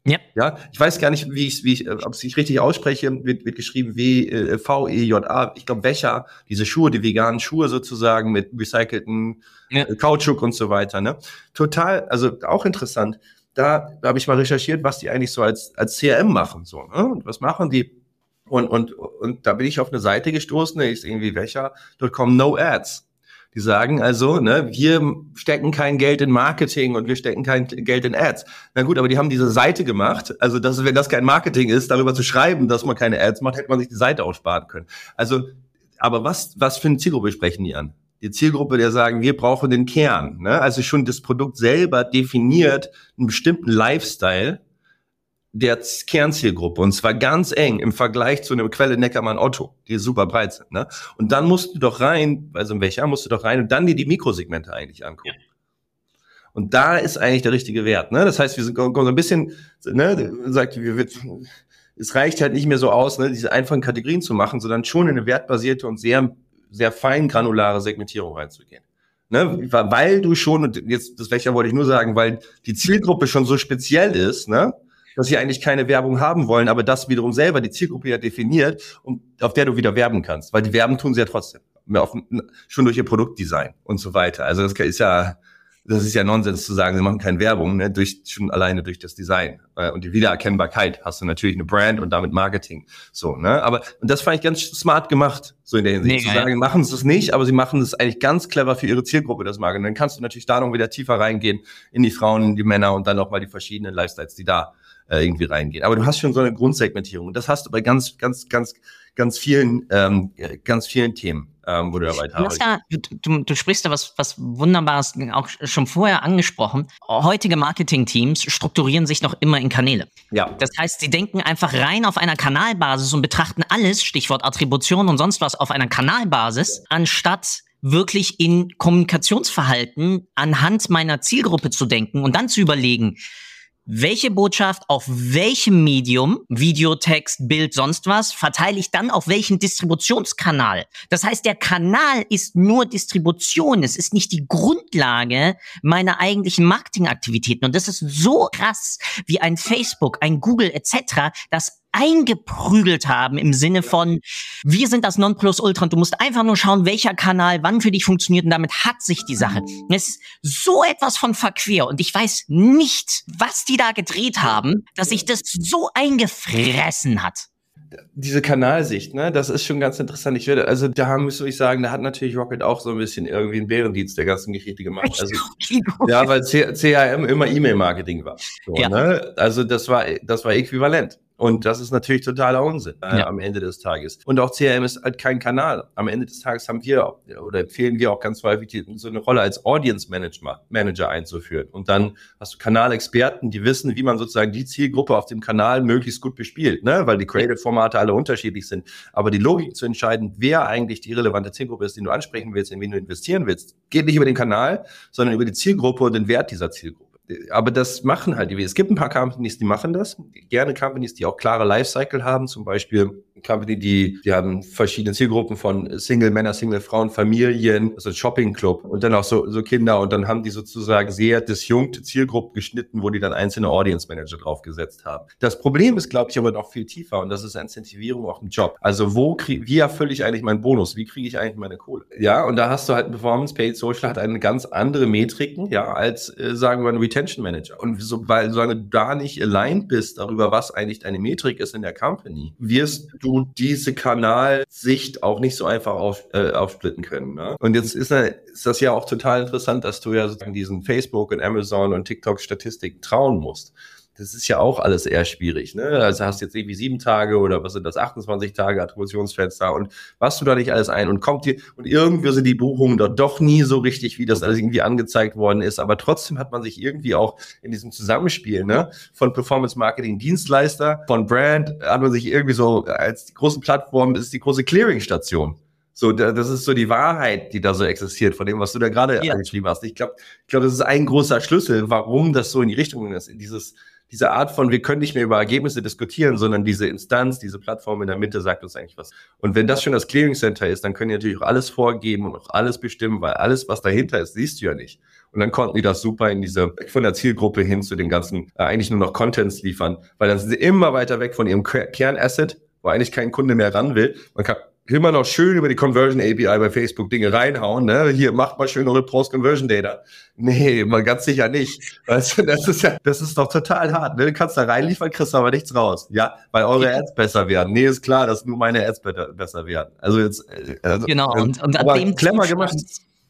Ja. Ja, ich weiß gar nicht, wie ich, wie ich, ob ich richtig ausspreche, wird, wird geschrieben W äh, V E J A. Ich glaube Wäscher, diese Schuhe, die veganen Schuhe sozusagen mit recycelten ja. Äh, Kautschuk und so weiter. Ne, total, also auch interessant. Da, da habe ich mal recherchiert, was die eigentlich so als als CRM machen so. Ne? Und was machen die? Und und und da bin ich auf eine Seite gestoßen, die ist irgendwie Wäscher.com No Ads. Die sagen also, ne, wir stecken kein Geld in Marketing und wir stecken kein Geld in Ads. Na gut, aber die haben diese Seite gemacht. Also, dass, wenn das kein Marketing ist, darüber zu schreiben, dass man keine Ads macht, hätte man sich die Seite aussparen können. Also, aber was, was für eine Zielgruppe sprechen die an? Die Zielgruppe, der sagen, wir brauchen den Kern. Ne? Also schon das Produkt selber definiert einen bestimmten Lifestyle, der Kernzielgruppe und zwar ganz eng im Vergleich zu einer Quelle Neckermann Otto, die super breit sind. Ne? Und dann musst du doch rein, also in welcher musst du doch rein und dann dir die Mikrosegmente eigentlich angucken. Ja. Und da ist eigentlich der richtige Wert. Ne? Das heißt, wir sind so ein bisschen, ne, sagt, wir, es reicht halt nicht mehr so aus, ne, diese einfachen Kategorien zu machen, sondern schon in eine wertbasierte und sehr, sehr fein granulare Segmentierung reinzugehen. Ne, weil du schon, und jetzt, das welcher wollte ich nur sagen, weil die Zielgruppe schon so speziell ist, ne, dass sie eigentlich keine Werbung haben wollen, aber das wiederum selber die Zielgruppe ja definiert und auf der du wieder werben kannst, weil die werben tun sie ja trotzdem, auf, schon durch ihr Produktdesign und so weiter. Also das ist ja das ist ja Nonsens zu sagen, sie machen keine Werbung, ne, durch, schon alleine durch das Design. Äh, und die Wiedererkennbarkeit hast du natürlich eine Brand und damit Marketing. So, ne? Aber, und das fand ich ganz smart gemacht, so in der Hinsicht. Mega, zu sagen, machen sie es nicht, aber sie machen es eigentlich ganz clever für ihre Zielgruppe, das Marketing. Dann kannst du natürlich da noch wieder tiefer reingehen in die Frauen, in die Männer und dann noch mal die verschiedenen Lifestyles, die da äh, irgendwie reingehen. Aber du hast schon so eine Grundsegmentierung. Und das hast du bei ganz, ganz, ganz, ganz vielen, ähm, ganz vielen Themen. ähm, wo du dabei du, ja, du, du sprichst da was, was Wunderbares auch schon vorher angesprochen. Heutige Marketing-Teams strukturieren sich noch immer in Kanäle. Ja. Das heißt, sie denken einfach rein auf einer Kanalbasis und betrachten alles, Stichwort Attribution und sonst was, auf einer Kanalbasis, anstatt wirklich in Kommunikationsverhalten anhand meiner Zielgruppe zu denken und dann zu überlegen, welche Botschaft auf welchem Medium, Video, Text, Bild, sonst was, verteile ich dann auf welchen Distributionskanal. Das heißt, der Kanal ist nur Distribution, es ist nicht die Grundlage meiner eigentlichen Marketingaktivitäten. Und das ist so krass, wie ein Facebook, ein Google etc., das eingeprügelt haben im Sinne von, wir sind das Nonplusultra und du musst einfach nur schauen, welcher Kanal wann für dich funktioniert und damit hat sich die Sache. Es ist so etwas von verquer und ich weiß nicht, was die da gedreht haben, dass sich das so eingefressen hat diese Kanalsicht, ne, das ist schon ganz interessant. Ich würde, also da muss ich sagen, da hat natürlich Rocket auch so ein bisschen irgendwie einen Bärendienst der ganzen Geschichte gemacht. Also, ja, weil CRM immer E-Mail-Marketing war. So, ja. ne? Also das war, das war äquivalent. Und das ist natürlich totaler Unsinn äh, ja. am Ende des Tages. Und auch CRM ist halt kein Kanal. Am Ende des Tages haben wir oder empfehlen wir auch ganz häufig so eine Rolle als Audience Manager, Manager einzuführen. Und dann hast du Kanalexperten, die wissen, wie man sozusagen die Zielgruppe auf dem Kanal möglichst gut bespielt, ne? weil die Creative-Formate alle unterschiedlich sind. Aber die Logik zu entscheiden, wer eigentlich die relevante Zielgruppe ist, die du ansprechen willst, in wen du investieren willst, geht nicht über den Kanal, sondern über die Zielgruppe und den Wert dieser Zielgruppe aber das machen halt die. Es gibt ein paar Companies, die machen das. Gerne Companies, die auch klare Lifecycle haben. Zum Beispiel Company, die, die haben verschiedene Zielgruppen von Single Männer, Single Frauen, Familien, also Shopping Club und dann auch so, so Kinder. Und dann haben die sozusagen sehr disjunkte Zielgruppen geschnitten, wo die dann einzelne Audience Manager draufgesetzt haben. Das Problem ist, glaube ich, aber noch viel tiefer und das ist Incentivierung auch im Job. Also wo kriege, wie erfülle ich eigentlich meinen Bonus? Wie kriege ich eigentlich meine Kohle? Ja, und da hast du halt Performance Paid Social hat eine ganz andere Metriken, ja, als äh, sagen wir ein Retention Manager. Und so, weil solange du da nicht aligned bist darüber, was eigentlich deine Metrik ist in der Company, wirst du diese Kanalsicht auch nicht so einfach auf, äh, aufsplitten können. Ne? Und jetzt ist, ist das ja auch total interessant, dass du ja sozusagen diesen Facebook und Amazon und TikTok Statistiken trauen musst das ist ja auch alles eher schwierig. Ne? Also hast jetzt irgendwie sieben Tage oder was sind das, 28 Tage Attributionsfenster und was du da nicht alles ein und kommt dir und irgendwie sind die Buchungen dort doch nie so richtig, wie das alles irgendwie angezeigt worden ist. Aber trotzdem hat man sich irgendwie auch in diesem Zusammenspiel ne, von Performance Marketing Dienstleister, von Brand, hat man sich irgendwie so als die große Plattform ist die große Clearing-Station. So, das ist so die Wahrheit, die da so existiert, von dem, was du da gerade ja. angeschrieben hast. Ich glaube, ich glaube, das ist ein großer Schlüssel, warum das so in die Richtung ist. Dieses, diese Art von, wir können nicht mehr über Ergebnisse diskutieren, sondern diese Instanz, diese Plattform in der Mitte sagt uns eigentlich was. Und wenn das schon das Clearing Center ist, dann können die natürlich auch alles vorgeben und auch alles bestimmen, weil alles, was dahinter ist, siehst du ja nicht. Und dann konnten die das super in diese, von der Zielgruppe hin zu den ganzen, äh, eigentlich nur noch Contents liefern, weil dann sind sie immer weiter weg von ihrem Kernasset, wo eigentlich kein Kunde mehr ran will. Man kann immer noch schön über die Conversion API bei Facebook Dinge reinhauen, ne? Hier macht mal schön eure Post-Conversion Data. Nee, mal ganz sicher nicht. Weißt du, das ist ja, das ist doch total hart. Ne? Du kannst da reinliefern, kriegst aber nichts raus. Ja, weil eure Ads besser werden. Nee, ist klar, dass nur meine Ads besser werden. Also jetzt, äh, also, genau, und, und an dem gemacht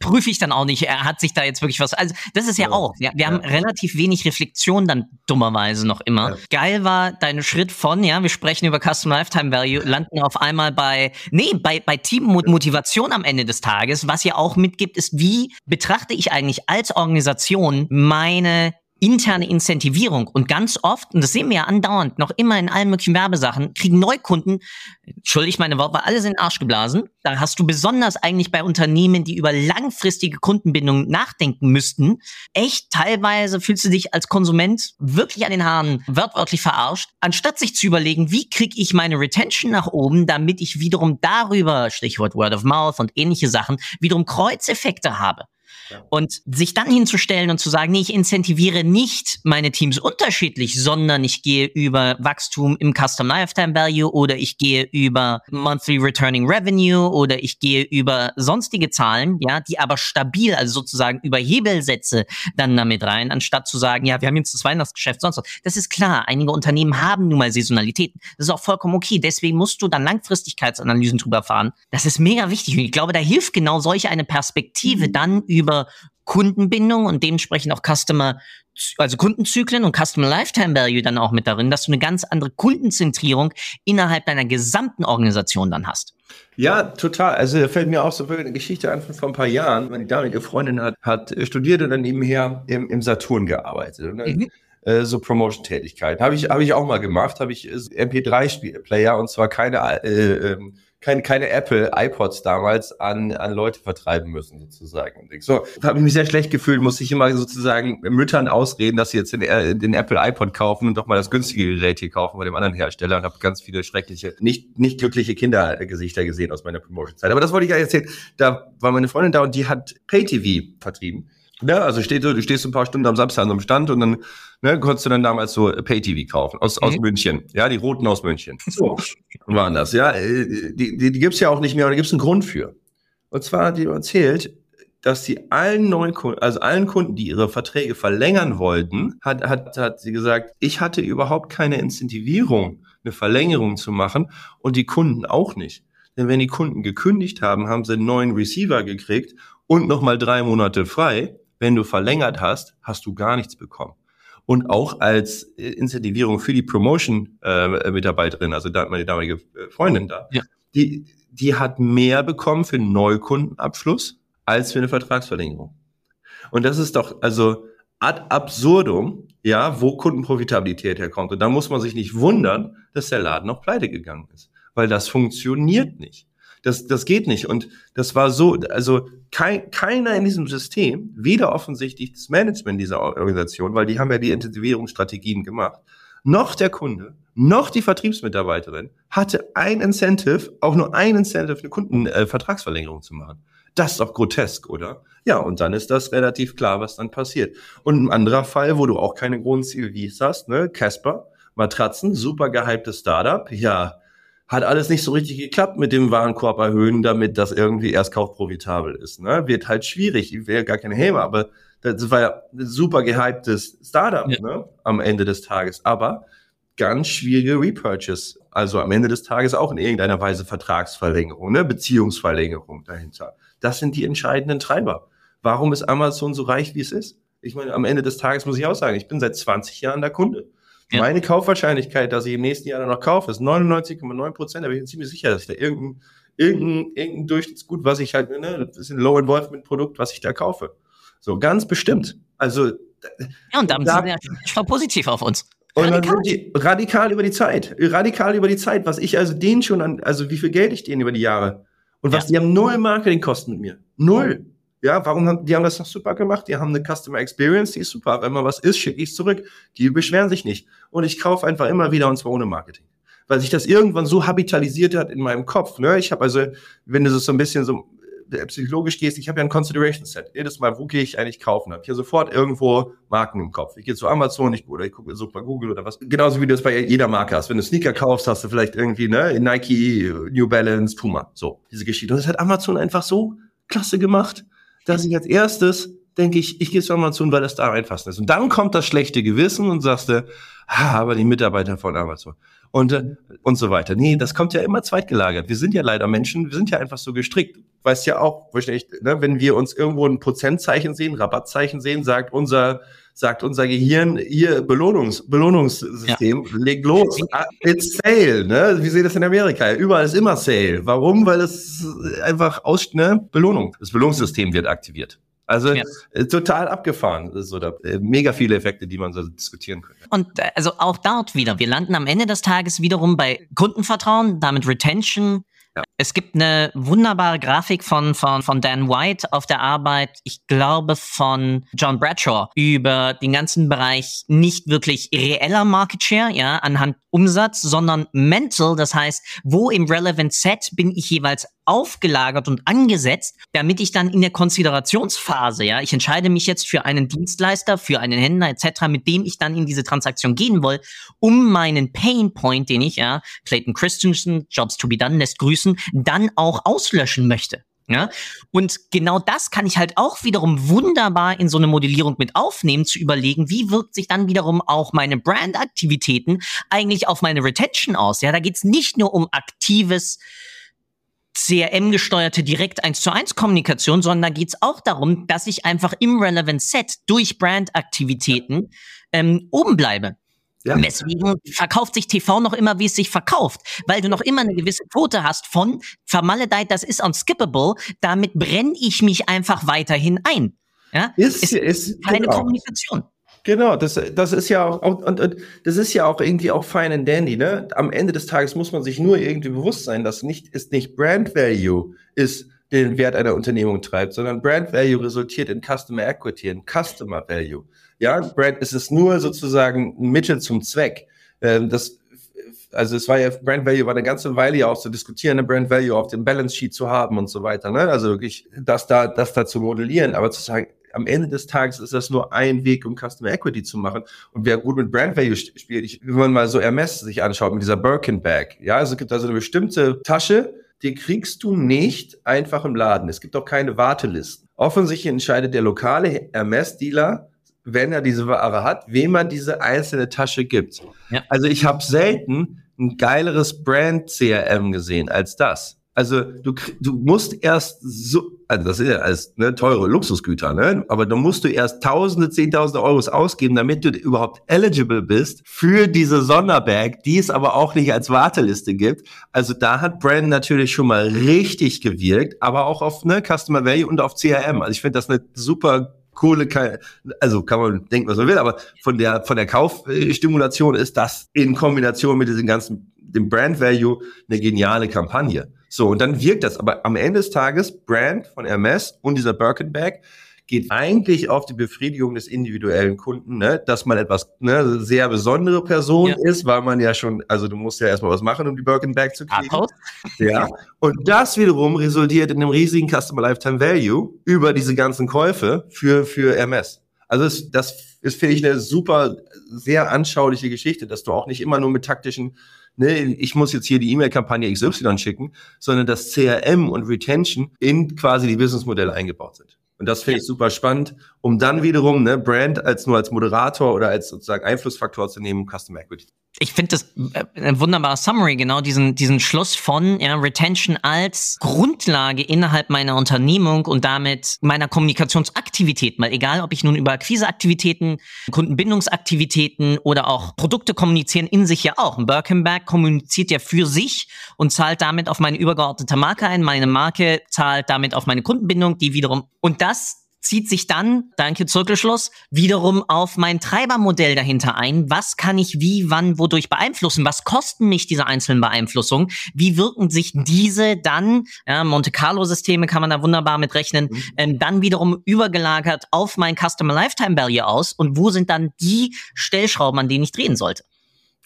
prüfe ich dann auch nicht. Er hat sich da jetzt wirklich was. Also, das ist ja, ja. auch. Ja, wir haben relativ wenig Reflexion dann dummerweise noch immer. Geil war dein Schritt von, ja, wir sprechen über Custom Lifetime Value, landen auf einmal bei, nee, bei, bei Teammotivation am Ende des Tages. Was ja auch mitgibt, ist, wie betrachte ich eigentlich als Organisation meine interne Incentivierung. Und ganz oft, und das sehen wir ja andauernd, noch immer in allen möglichen Werbesachen, kriegen Neukunden, entschuldige meine Worte, alles in den Arsch geblasen. Da hast du besonders eigentlich bei Unternehmen, die über langfristige Kundenbindung nachdenken müssten, echt teilweise fühlst du dich als Konsument wirklich an den Haaren wortwörtlich verarscht, anstatt sich zu überlegen, wie kriege ich meine Retention nach oben, damit ich wiederum darüber, Stichwort Word of Mouth und ähnliche Sachen, wiederum Kreuzeffekte habe. Und sich dann hinzustellen und zu sagen, nee, ich incentiviere nicht meine Teams unterschiedlich, sondern ich gehe über Wachstum im Custom Lifetime Value oder ich gehe über Monthly Returning Revenue oder ich gehe über sonstige Zahlen, ja, die aber stabil, also sozusagen über Hebelsätze dann damit rein, anstatt zu sagen, ja, wir haben jetzt das Weihnachtsgeschäft, sonst was. Das ist klar. Einige Unternehmen haben nun mal Saisonalitäten. Das ist auch vollkommen okay. Deswegen musst du dann Langfristigkeitsanalysen drüber fahren. Das ist mega wichtig. Und ich glaube, da hilft genau solche eine Perspektive mhm. dann über Kundenbindung und dementsprechend auch Customer also Kundenzyklen und Customer Lifetime Value dann auch mit darin, dass du eine ganz andere Kundenzentrierung innerhalb deiner gesamten Organisation dann hast. Ja, total. Also da fällt mir auch so eine Geschichte an von vor ein paar Jahren. Meine damalige Freundin hat, hat studiert und dann nebenher im, im Saturn gearbeitet. Und dann, mhm. äh, so Promotion-Tätigkeit. Habe ich, hab ich auch mal gemacht. Habe ich äh, MP3-Player und zwar keine äh, äh, keine, keine Apple iPods damals an, an Leute vertreiben müssen, sozusagen. So, habe ich mich sehr schlecht gefühlt, musste ich immer sozusagen Müttern ausreden, dass sie jetzt den, äh, den Apple iPod kaufen und doch mal das günstige Gerät hier kaufen bei dem anderen Hersteller und habe ganz viele schreckliche, nicht, nicht glückliche Kindergesichter gesehen aus meiner Promotion-Zeit. Aber das wollte ich ja erzählen. Da war meine Freundin da und die hat Pay-TV vertrieben. Ja, also steht, du stehst ein paar Stunden am Samstag an so einem Stand und dann ne, konntest du dann damals so Pay-TV kaufen aus, aus mhm. München. Ja, die Roten aus München. So waren das. Ja, äh, die, die, die gibt's ja auch nicht mehr, aber da gibt's einen Grund für. Und zwar hat die erzählt, dass sie allen neuen Kunden, also allen Kunden, die ihre Verträge verlängern wollten, hat, hat, hat sie gesagt, ich hatte überhaupt keine Incentivierung, eine Verlängerung zu machen und die Kunden auch nicht. Denn wenn die Kunden gekündigt haben, haben sie einen neuen Receiver gekriegt und nochmal drei Monate frei. Wenn du verlängert hast, hast du gar nichts bekommen. Und auch als äh, Incentivierung für die Promotion-Mitarbeiterin, äh, also da, meine damalige äh, Freundin da, ja. die, die hat mehr bekommen für einen Neukundenabschluss als für eine Vertragsverlängerung. Und das ist doch, also ad absurdum, ja, wo Kundenprofitabilität herkommt. Und da muss man sich nicht wundern, dass der Laden noch pleite gegangen ist. Weil das funktioniert nicht. Das, das geht nicht. Und das war so, also kein, keiner in diesem System, weder offensichtlich das Management dieser Organisation, weil die haben ja die Intensivierungsstrategien gemacht, noch der Kunde, noch die Vertriebsmitarbeiterin hatte ein Incentive, auch nur ein Incentive, eine Kundenvertragsverlängerung äh, zu machen. Das ist doch grotesk, oder? Ja, und dann ist das relativ klar, was dann passiert. Und ein anderer Fall, wo du auch keine Grundziele wie hast, ne, Casper, Matratzen, super gehyptes Startup, ja, hat alles nicht so richtig geklappt mit dem Warenkorb erhöhen, damit das irgendwie erst kaufprofitabel ist. Ne? Wird halt schwierig. Ich wäre gar keine Häme, aber das war ja ein super gehyptes Startup ja. ne? am Ende des Tages. Aber ganz schwierige Repurchase. Also am Ende des Tages auch in irgendeiner Weise Vertragsverlängerung, ne? Beziehungsverlängerung dahinter. Das sind die entscheidenden Treiber. Warum ist Amazon so reich, wie es ist? Ich meine, am Ende des Tages muss ich auch sagen, ich bin seit 20 Jahren der Kunde. Ja. Meine Kaufwahrscheinlichkeit, dass ich im nächsten Jahr noch kaufe, ist 99,9 Prozent. Da bin ich ziemlich sicher, dass ich da irgendein, irgendein, irgendein Durchschnittsgut, was ich halt, ne, das ist ein Low-Involvement-Produkt, was ich da kaufe. So, ganz bestimmt. Also. Ja, und damit da, sind sie ja positiv auf uns. Und radikal. dann sind die radikal über die Zeit. Radikal über die Zeit, was ich also denen schon an, also wie viel Geld ich denen über die Jahre. Und was, ja. die haben null Marketingkosten mit mir. Null. Ja, warum haben, die haben das doch super gemacht. Die haben eine Customer Experience, die ist super. Wenn mal was ist, schicke ich es zurück. Die beschweren sich nicht. Und ich kaufe einfach immer wieder und zwar ohne Marketing. Weil sich das irgendwann so habitalisiert hat in meinem Kopf. Ne? Ich habe also, wenn du so ein bisschen so äh, psychologisch gehst, ich habe ja ein Consideration Set. Jedes Mal, wo gehe ich eigentlich kaufen? Habe ich hier sofort irgendwo Marken im Kopf. Ich gehe zu Amazon, ich, oder ich gucke so bei Google oder was. Genauso wie du das bei jeder Marke hast. Wenn du Sneaker kaufst, hast du vielleicht irgendwie ne Nike, New Balance, Puma. So diese Geschichte. Und das hat Amazon einfach so klasse gemacht dass ich als erstes denke ich, ich gehe zu Amazon, weil das da am einfachsten ist. Und dann kommt das schlechte Gewissen und sagst du, ah, aber die Mitarbeiter von Amazon und, äh, und so weiter. Nee, das kommt ja immer zweitgelagert. Wir sind ja leider Menschen, wir sind ja einfach so gestrickt. Weißt ja auch, wahrscheinlich, ne, wenn wir uns irgendwo ein Prozentzeichen sehen, Rabattzeichen sehen, sagt unser sagt unser Gehirn, ihr Belohnungs Belohnungssystem, ja. legt los. Ah, it's sale, ne? Wie sehen das in Amerika? Überall ist immer sale. Warum? Weil es einfach aus, ne? Belohnung. Das Belohnungssystem wird aktiviert. Also ja. Äh, total abgefahren. So da, äh, mega viele Effekte, die man so diskutieren könnte. Und äh, also auch dort wieder. Wir landen am Ende des Tages wiederum bei Kundenvertrauen, damit Retention, ja. Es gibt eine wunderbare Grafik von, von, von Dan White auf der Arbeit, ich glaube von John Bradshaw, über den ganzen Bereich nicht wirklich reeller Market Share, ja, anhand Umsatz, sondern mental, das heißt, wo im Relevant Set bin ich jeweils aufgelagert und angesetzt, damit ich dann in der Konsiderationsphase, ja, ich entscheide mich jetzt für einen Dienstleister, für einen Händler etc., mit dem ich dann in diese Transaktion gehen will, um meinen Pain Point, den ich, ja, Clayton Christensen, Jobs to be done, lässt grüßen, dann auch auslöschen möchte. Ja? Und genau das kann ich halt auch wiederum wunderbar in so eine Modellierung mit aufnehmen, zu überlegen, wie wirkt sich dann wiederum auch meine Brand-Aktivitäten eigentlich auf meine Retention aus. Ja, da geht's nicht nur um aktives CRM-gesteuerte direkt 1 zu 1 Kommunikation, sondern da geht's auch darum, dass ich einfach im Relevant Set durch Brand-Aktivitäten ähm, oben bleibe. Ja. Deswegen verkauft sich TV noch immer, wie es sich verkauft, weil du noch immer eine gewisse Quote hast von vermaledeit, das ist unskippable, damit brenne ich mich einfach weiterhin ein. Ja? Ist, ist, ist keine genau. Kommunikation. Genau, das, das ist ja auch, und, und das ist ja auch irgendwie auch fine and dandy, ne? Am Ende des Tages muss man sich nur irgendwie bewusst sein, dass nicht, ist nicht Brand Value ist, den Wert einer Unternehmung treibt, sondern Brand Value resultiert in Customer Equity, in Customer Value. Ja, Brand ist es nur sozusagen ein Mittel zum Zweck. Ähm, das, also es war ja, Brand Value war eine ganze Weile ja auch zu diskutieren, eine Brand Value auf dem Balance Sheet zu haben und so weiter, ne? Also wirklich das da, das da zu modellieren, aber zu sagen, am Ende des Tages ist das nur ein Weg, um Customer Equity zu machen. Und wer gut mit Brand Value spielt, ich, wenn man mal so Hermes sich anschaut mit dieser Birkin Bag, ja, also es gibt also eine bestimmte Tasche, die kriegst du nicht einfach im Laden. Es gibt auch keine Wartelisten. Offensichtlich entscheidet der lokale Hermes-Dealer, wenn er diese Ware hat, wem man diese einzelne Tasche gibt. Ja. Also ich habe selten ein geileres Brand-CRM gesehen als das. Also du, du musst erst so, also das ist ja alles ne, teure Luxusgüter, ne? aber da musst du erst Tausende, Zehntausende Euros ausgeben, damit du überhaupt eligible bist für diese Sonderbag, die es aber auch nicht als Warteliste gibt. Also da hat Brand natürlich schon mal richtig gewirkt, aber auch auf ne, Customer Value und auf CRM. Also ich finde das eine super coole, also kann man denken, was man will, aber von der, von der Kaufstimulation ist das in Kombination mit diesem ganzen, dem Brand Value eine geniale Kampagne. So, und dann wirkt das. Aber am Ende des Tages, Brand von Hermes und dieser Birkin Bag geht eigentlich auf die Befriedigung des individuellen Kunden, ne? dass man etwas ne, sehr besondere Person ja. ist, weil man ja schon, also du musst ja erstmal was machen, um die Birkin Bag zu kriegen. Ach, ja. Und das wiederum resultiert in einem riesigen Customer Lifetime Value über diese ganzen Käufe für, für Hermes. Also das, das ist, finde ich, eine super, sehr anschauliche Geschichte, dass du auch nicht immer nur mit taktischen ne, ich muss jetzt hier die E-Mail-Kampagne XY schicken, sondern dass CRM und Retention in quasi die Businessmodelle eingebaut sind. Und das finde ich super spannend, um dann wiederum ne, Brand als nur als Moderator oder als sozusagen Einflussfaktor zu nehmen, Customer Equity ich finde das äh, ein wunderbarer Summary, genau diesen, diesen Schluss von ja, Retention als Grundlage innerhalb meiner Unternehmung und damit meiner Kommunikationsaktivität. Mal egal, ob ich nun über Akquiseaktivitäten, Kundenbindungsaktivitäten oder auch Produkte kommunizieren in sich ja auch. Birkenberg kommuniziert ja für sich und zahlt damit auf meine übergeordnete Marke ein. Meine Marke zahlt damit auf meine Kundenbindung, die wiederum. Und das zieht sich dann, danke Zirkelschluss, wiederum auf mein Treibermodell dahinter ein. Was kann ich wie, wann, wodurch beeinflussen? Was kosten mich diese einzelnen Beeinflussungen? Wie wirken sich diese dann, ja, Monte Carlo Systeme kann man da wunderbar mit rechnen, mhm. ähm, dann wiederum übergelagert auf mein Customer Lifetime Value aus? Und wo sind dann die Stellschrauben, an denen ich drehen sollte?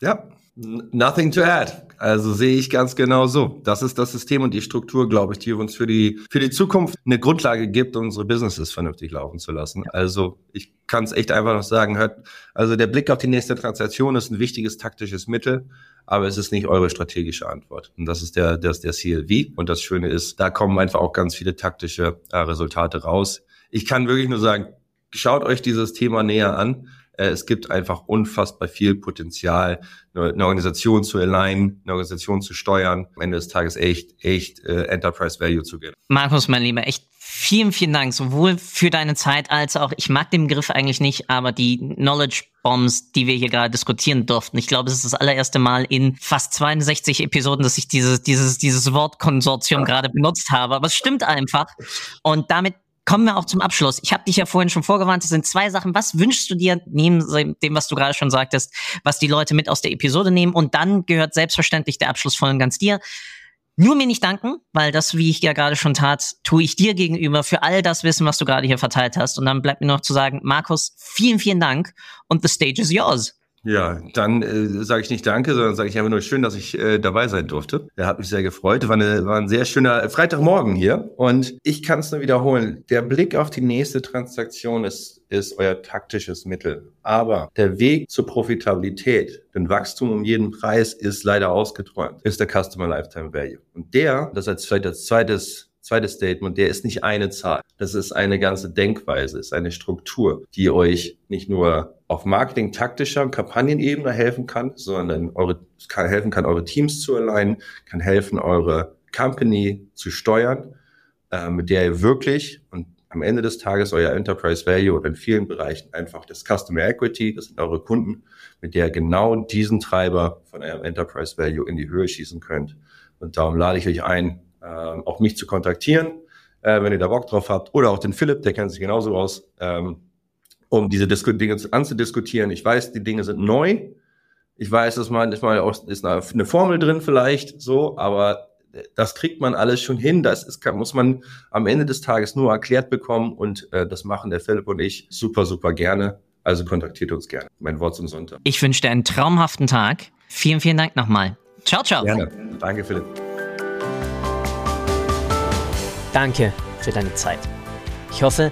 Ja, Nothing to add. Also sehe ich ganz genau so. Das ist das System und die Struktur, glaube ich, die uns für die, für die Zukunft eine Grundlage gibt, unsere Businesses vernünftig laufen zu lassen. Also ich kann es echt einfach noch sagen, hört, also der Blick auf die nächste Transaktion ist ein wichtiges taktisches Mittel, aber es ist nicht eure strategische Antwort. Und das ist der, das ist der CLV. Und das Schöne ist, da kommen einfach auch ganz viele taktische äh, Resultate raus. Ich kann wirklich nur sagen, schaut euch dieses Thema näher an. Äh, es gibt einfach unfassbar viel Potenzial, eine Organisation zu alignen, eine Organisation zu steuern, am Ende des Tages echt, echt äh, Enterprise Value zu geben. Markus, mein Lieber, echt vielen, vielen Dank, sowohl für deine Zeit als auch, ich mag den Begriff eigentlich nicht, aber die Knowledge Bombs, die wir hier gerade diskutieren durften. Ich glaube, es ist das allererste Mal in fast 62 Episoden, dass ich dieses, dieses, dieses Wortkonsortium gerade benutzt habe. Aber es stimmt einfach. Und damit Kommen wir auch zum Abschluss. Ich habe dich ja vorhin schon vorgewarnt, es sind zwei Sachen. Was wünschst du dir neben dem, was du gerade schon sagtest, was die Leute mit aus der Episode nehmen? Und dann gehört selbstverständlich der Abschluss voll und ganz dir. Nur mir nicht danken, weil das, wie ich ja gerade schon tat, tue ich dir gegenüber für all das Wissen, was du gerade hier verteilt hast. Und dann bleibt mir noch zu sagen, Markus, vielen, vielen Dank und the stage is yours. Ja, dann äh, sage ich nicht Danke, sondern sage ich einfach nur schön, dass ich äh, dabei sein durfte. Er hat mich sehr gefreut. War, eine, war ein sehr schöner Freitagmorgen hier. Und ich kann es nur wiederholen. Der Blick auf die nächste Transaktion ist, ist euer taktisches Mittel. Aber der Weg zur Profitabilität, denn Wachstum um jeden Preis ist leider ausgeträumt, ist der Customer Lifetime Value. Und der, das als zweites zweites Statement, der ist nicht eine Zahl. Das ist eine ganze Denkweise, ist eine Struktur, die euch nicht nur auf Marketing taktischer und Kampagnenebene helfen kann, sondern eure, kann helfen kann, eure Teams zu alignen, kann helfen, eure Company zu steuern, äh, mit der ihr wirklich und am Ende des Tages euer Enterprise Value oder in vielen Bereichen einfach das Customer Equity, das sind eure Kunden, mit der ihr genau diesen Treiber von eurem Enterprise Value in die Höhe schießen könnt. Und darum lade ich euch ein, äh, auch mich zu kontaktieren, äh, wenn ihr da Bock drauf habt, oder auch den Philipp, der kennt sich genauso aus, ähm, um diese Disku Dinge anzudiskutieren. Ich weiß, die Dinge sind neu. Ich weiß, dass man, manchmal auch ist eine Formel drin vielleicht so, aber das kriegt man alles schon hin. Das ist, muss man am Ende des Tages nur erklärt bekommen und äh, das machen der Philipp und ich super, super gerne. Also kontaktiert uns gerne. Mein Wort zum Sonntag. Ich wünsche dir einen traumhaften Tag. Vielen, vielen Dank nochmal. Ciao, ciao. Gerne. Danke, Philipp. Danke für deine Zeit. Ich hoffe,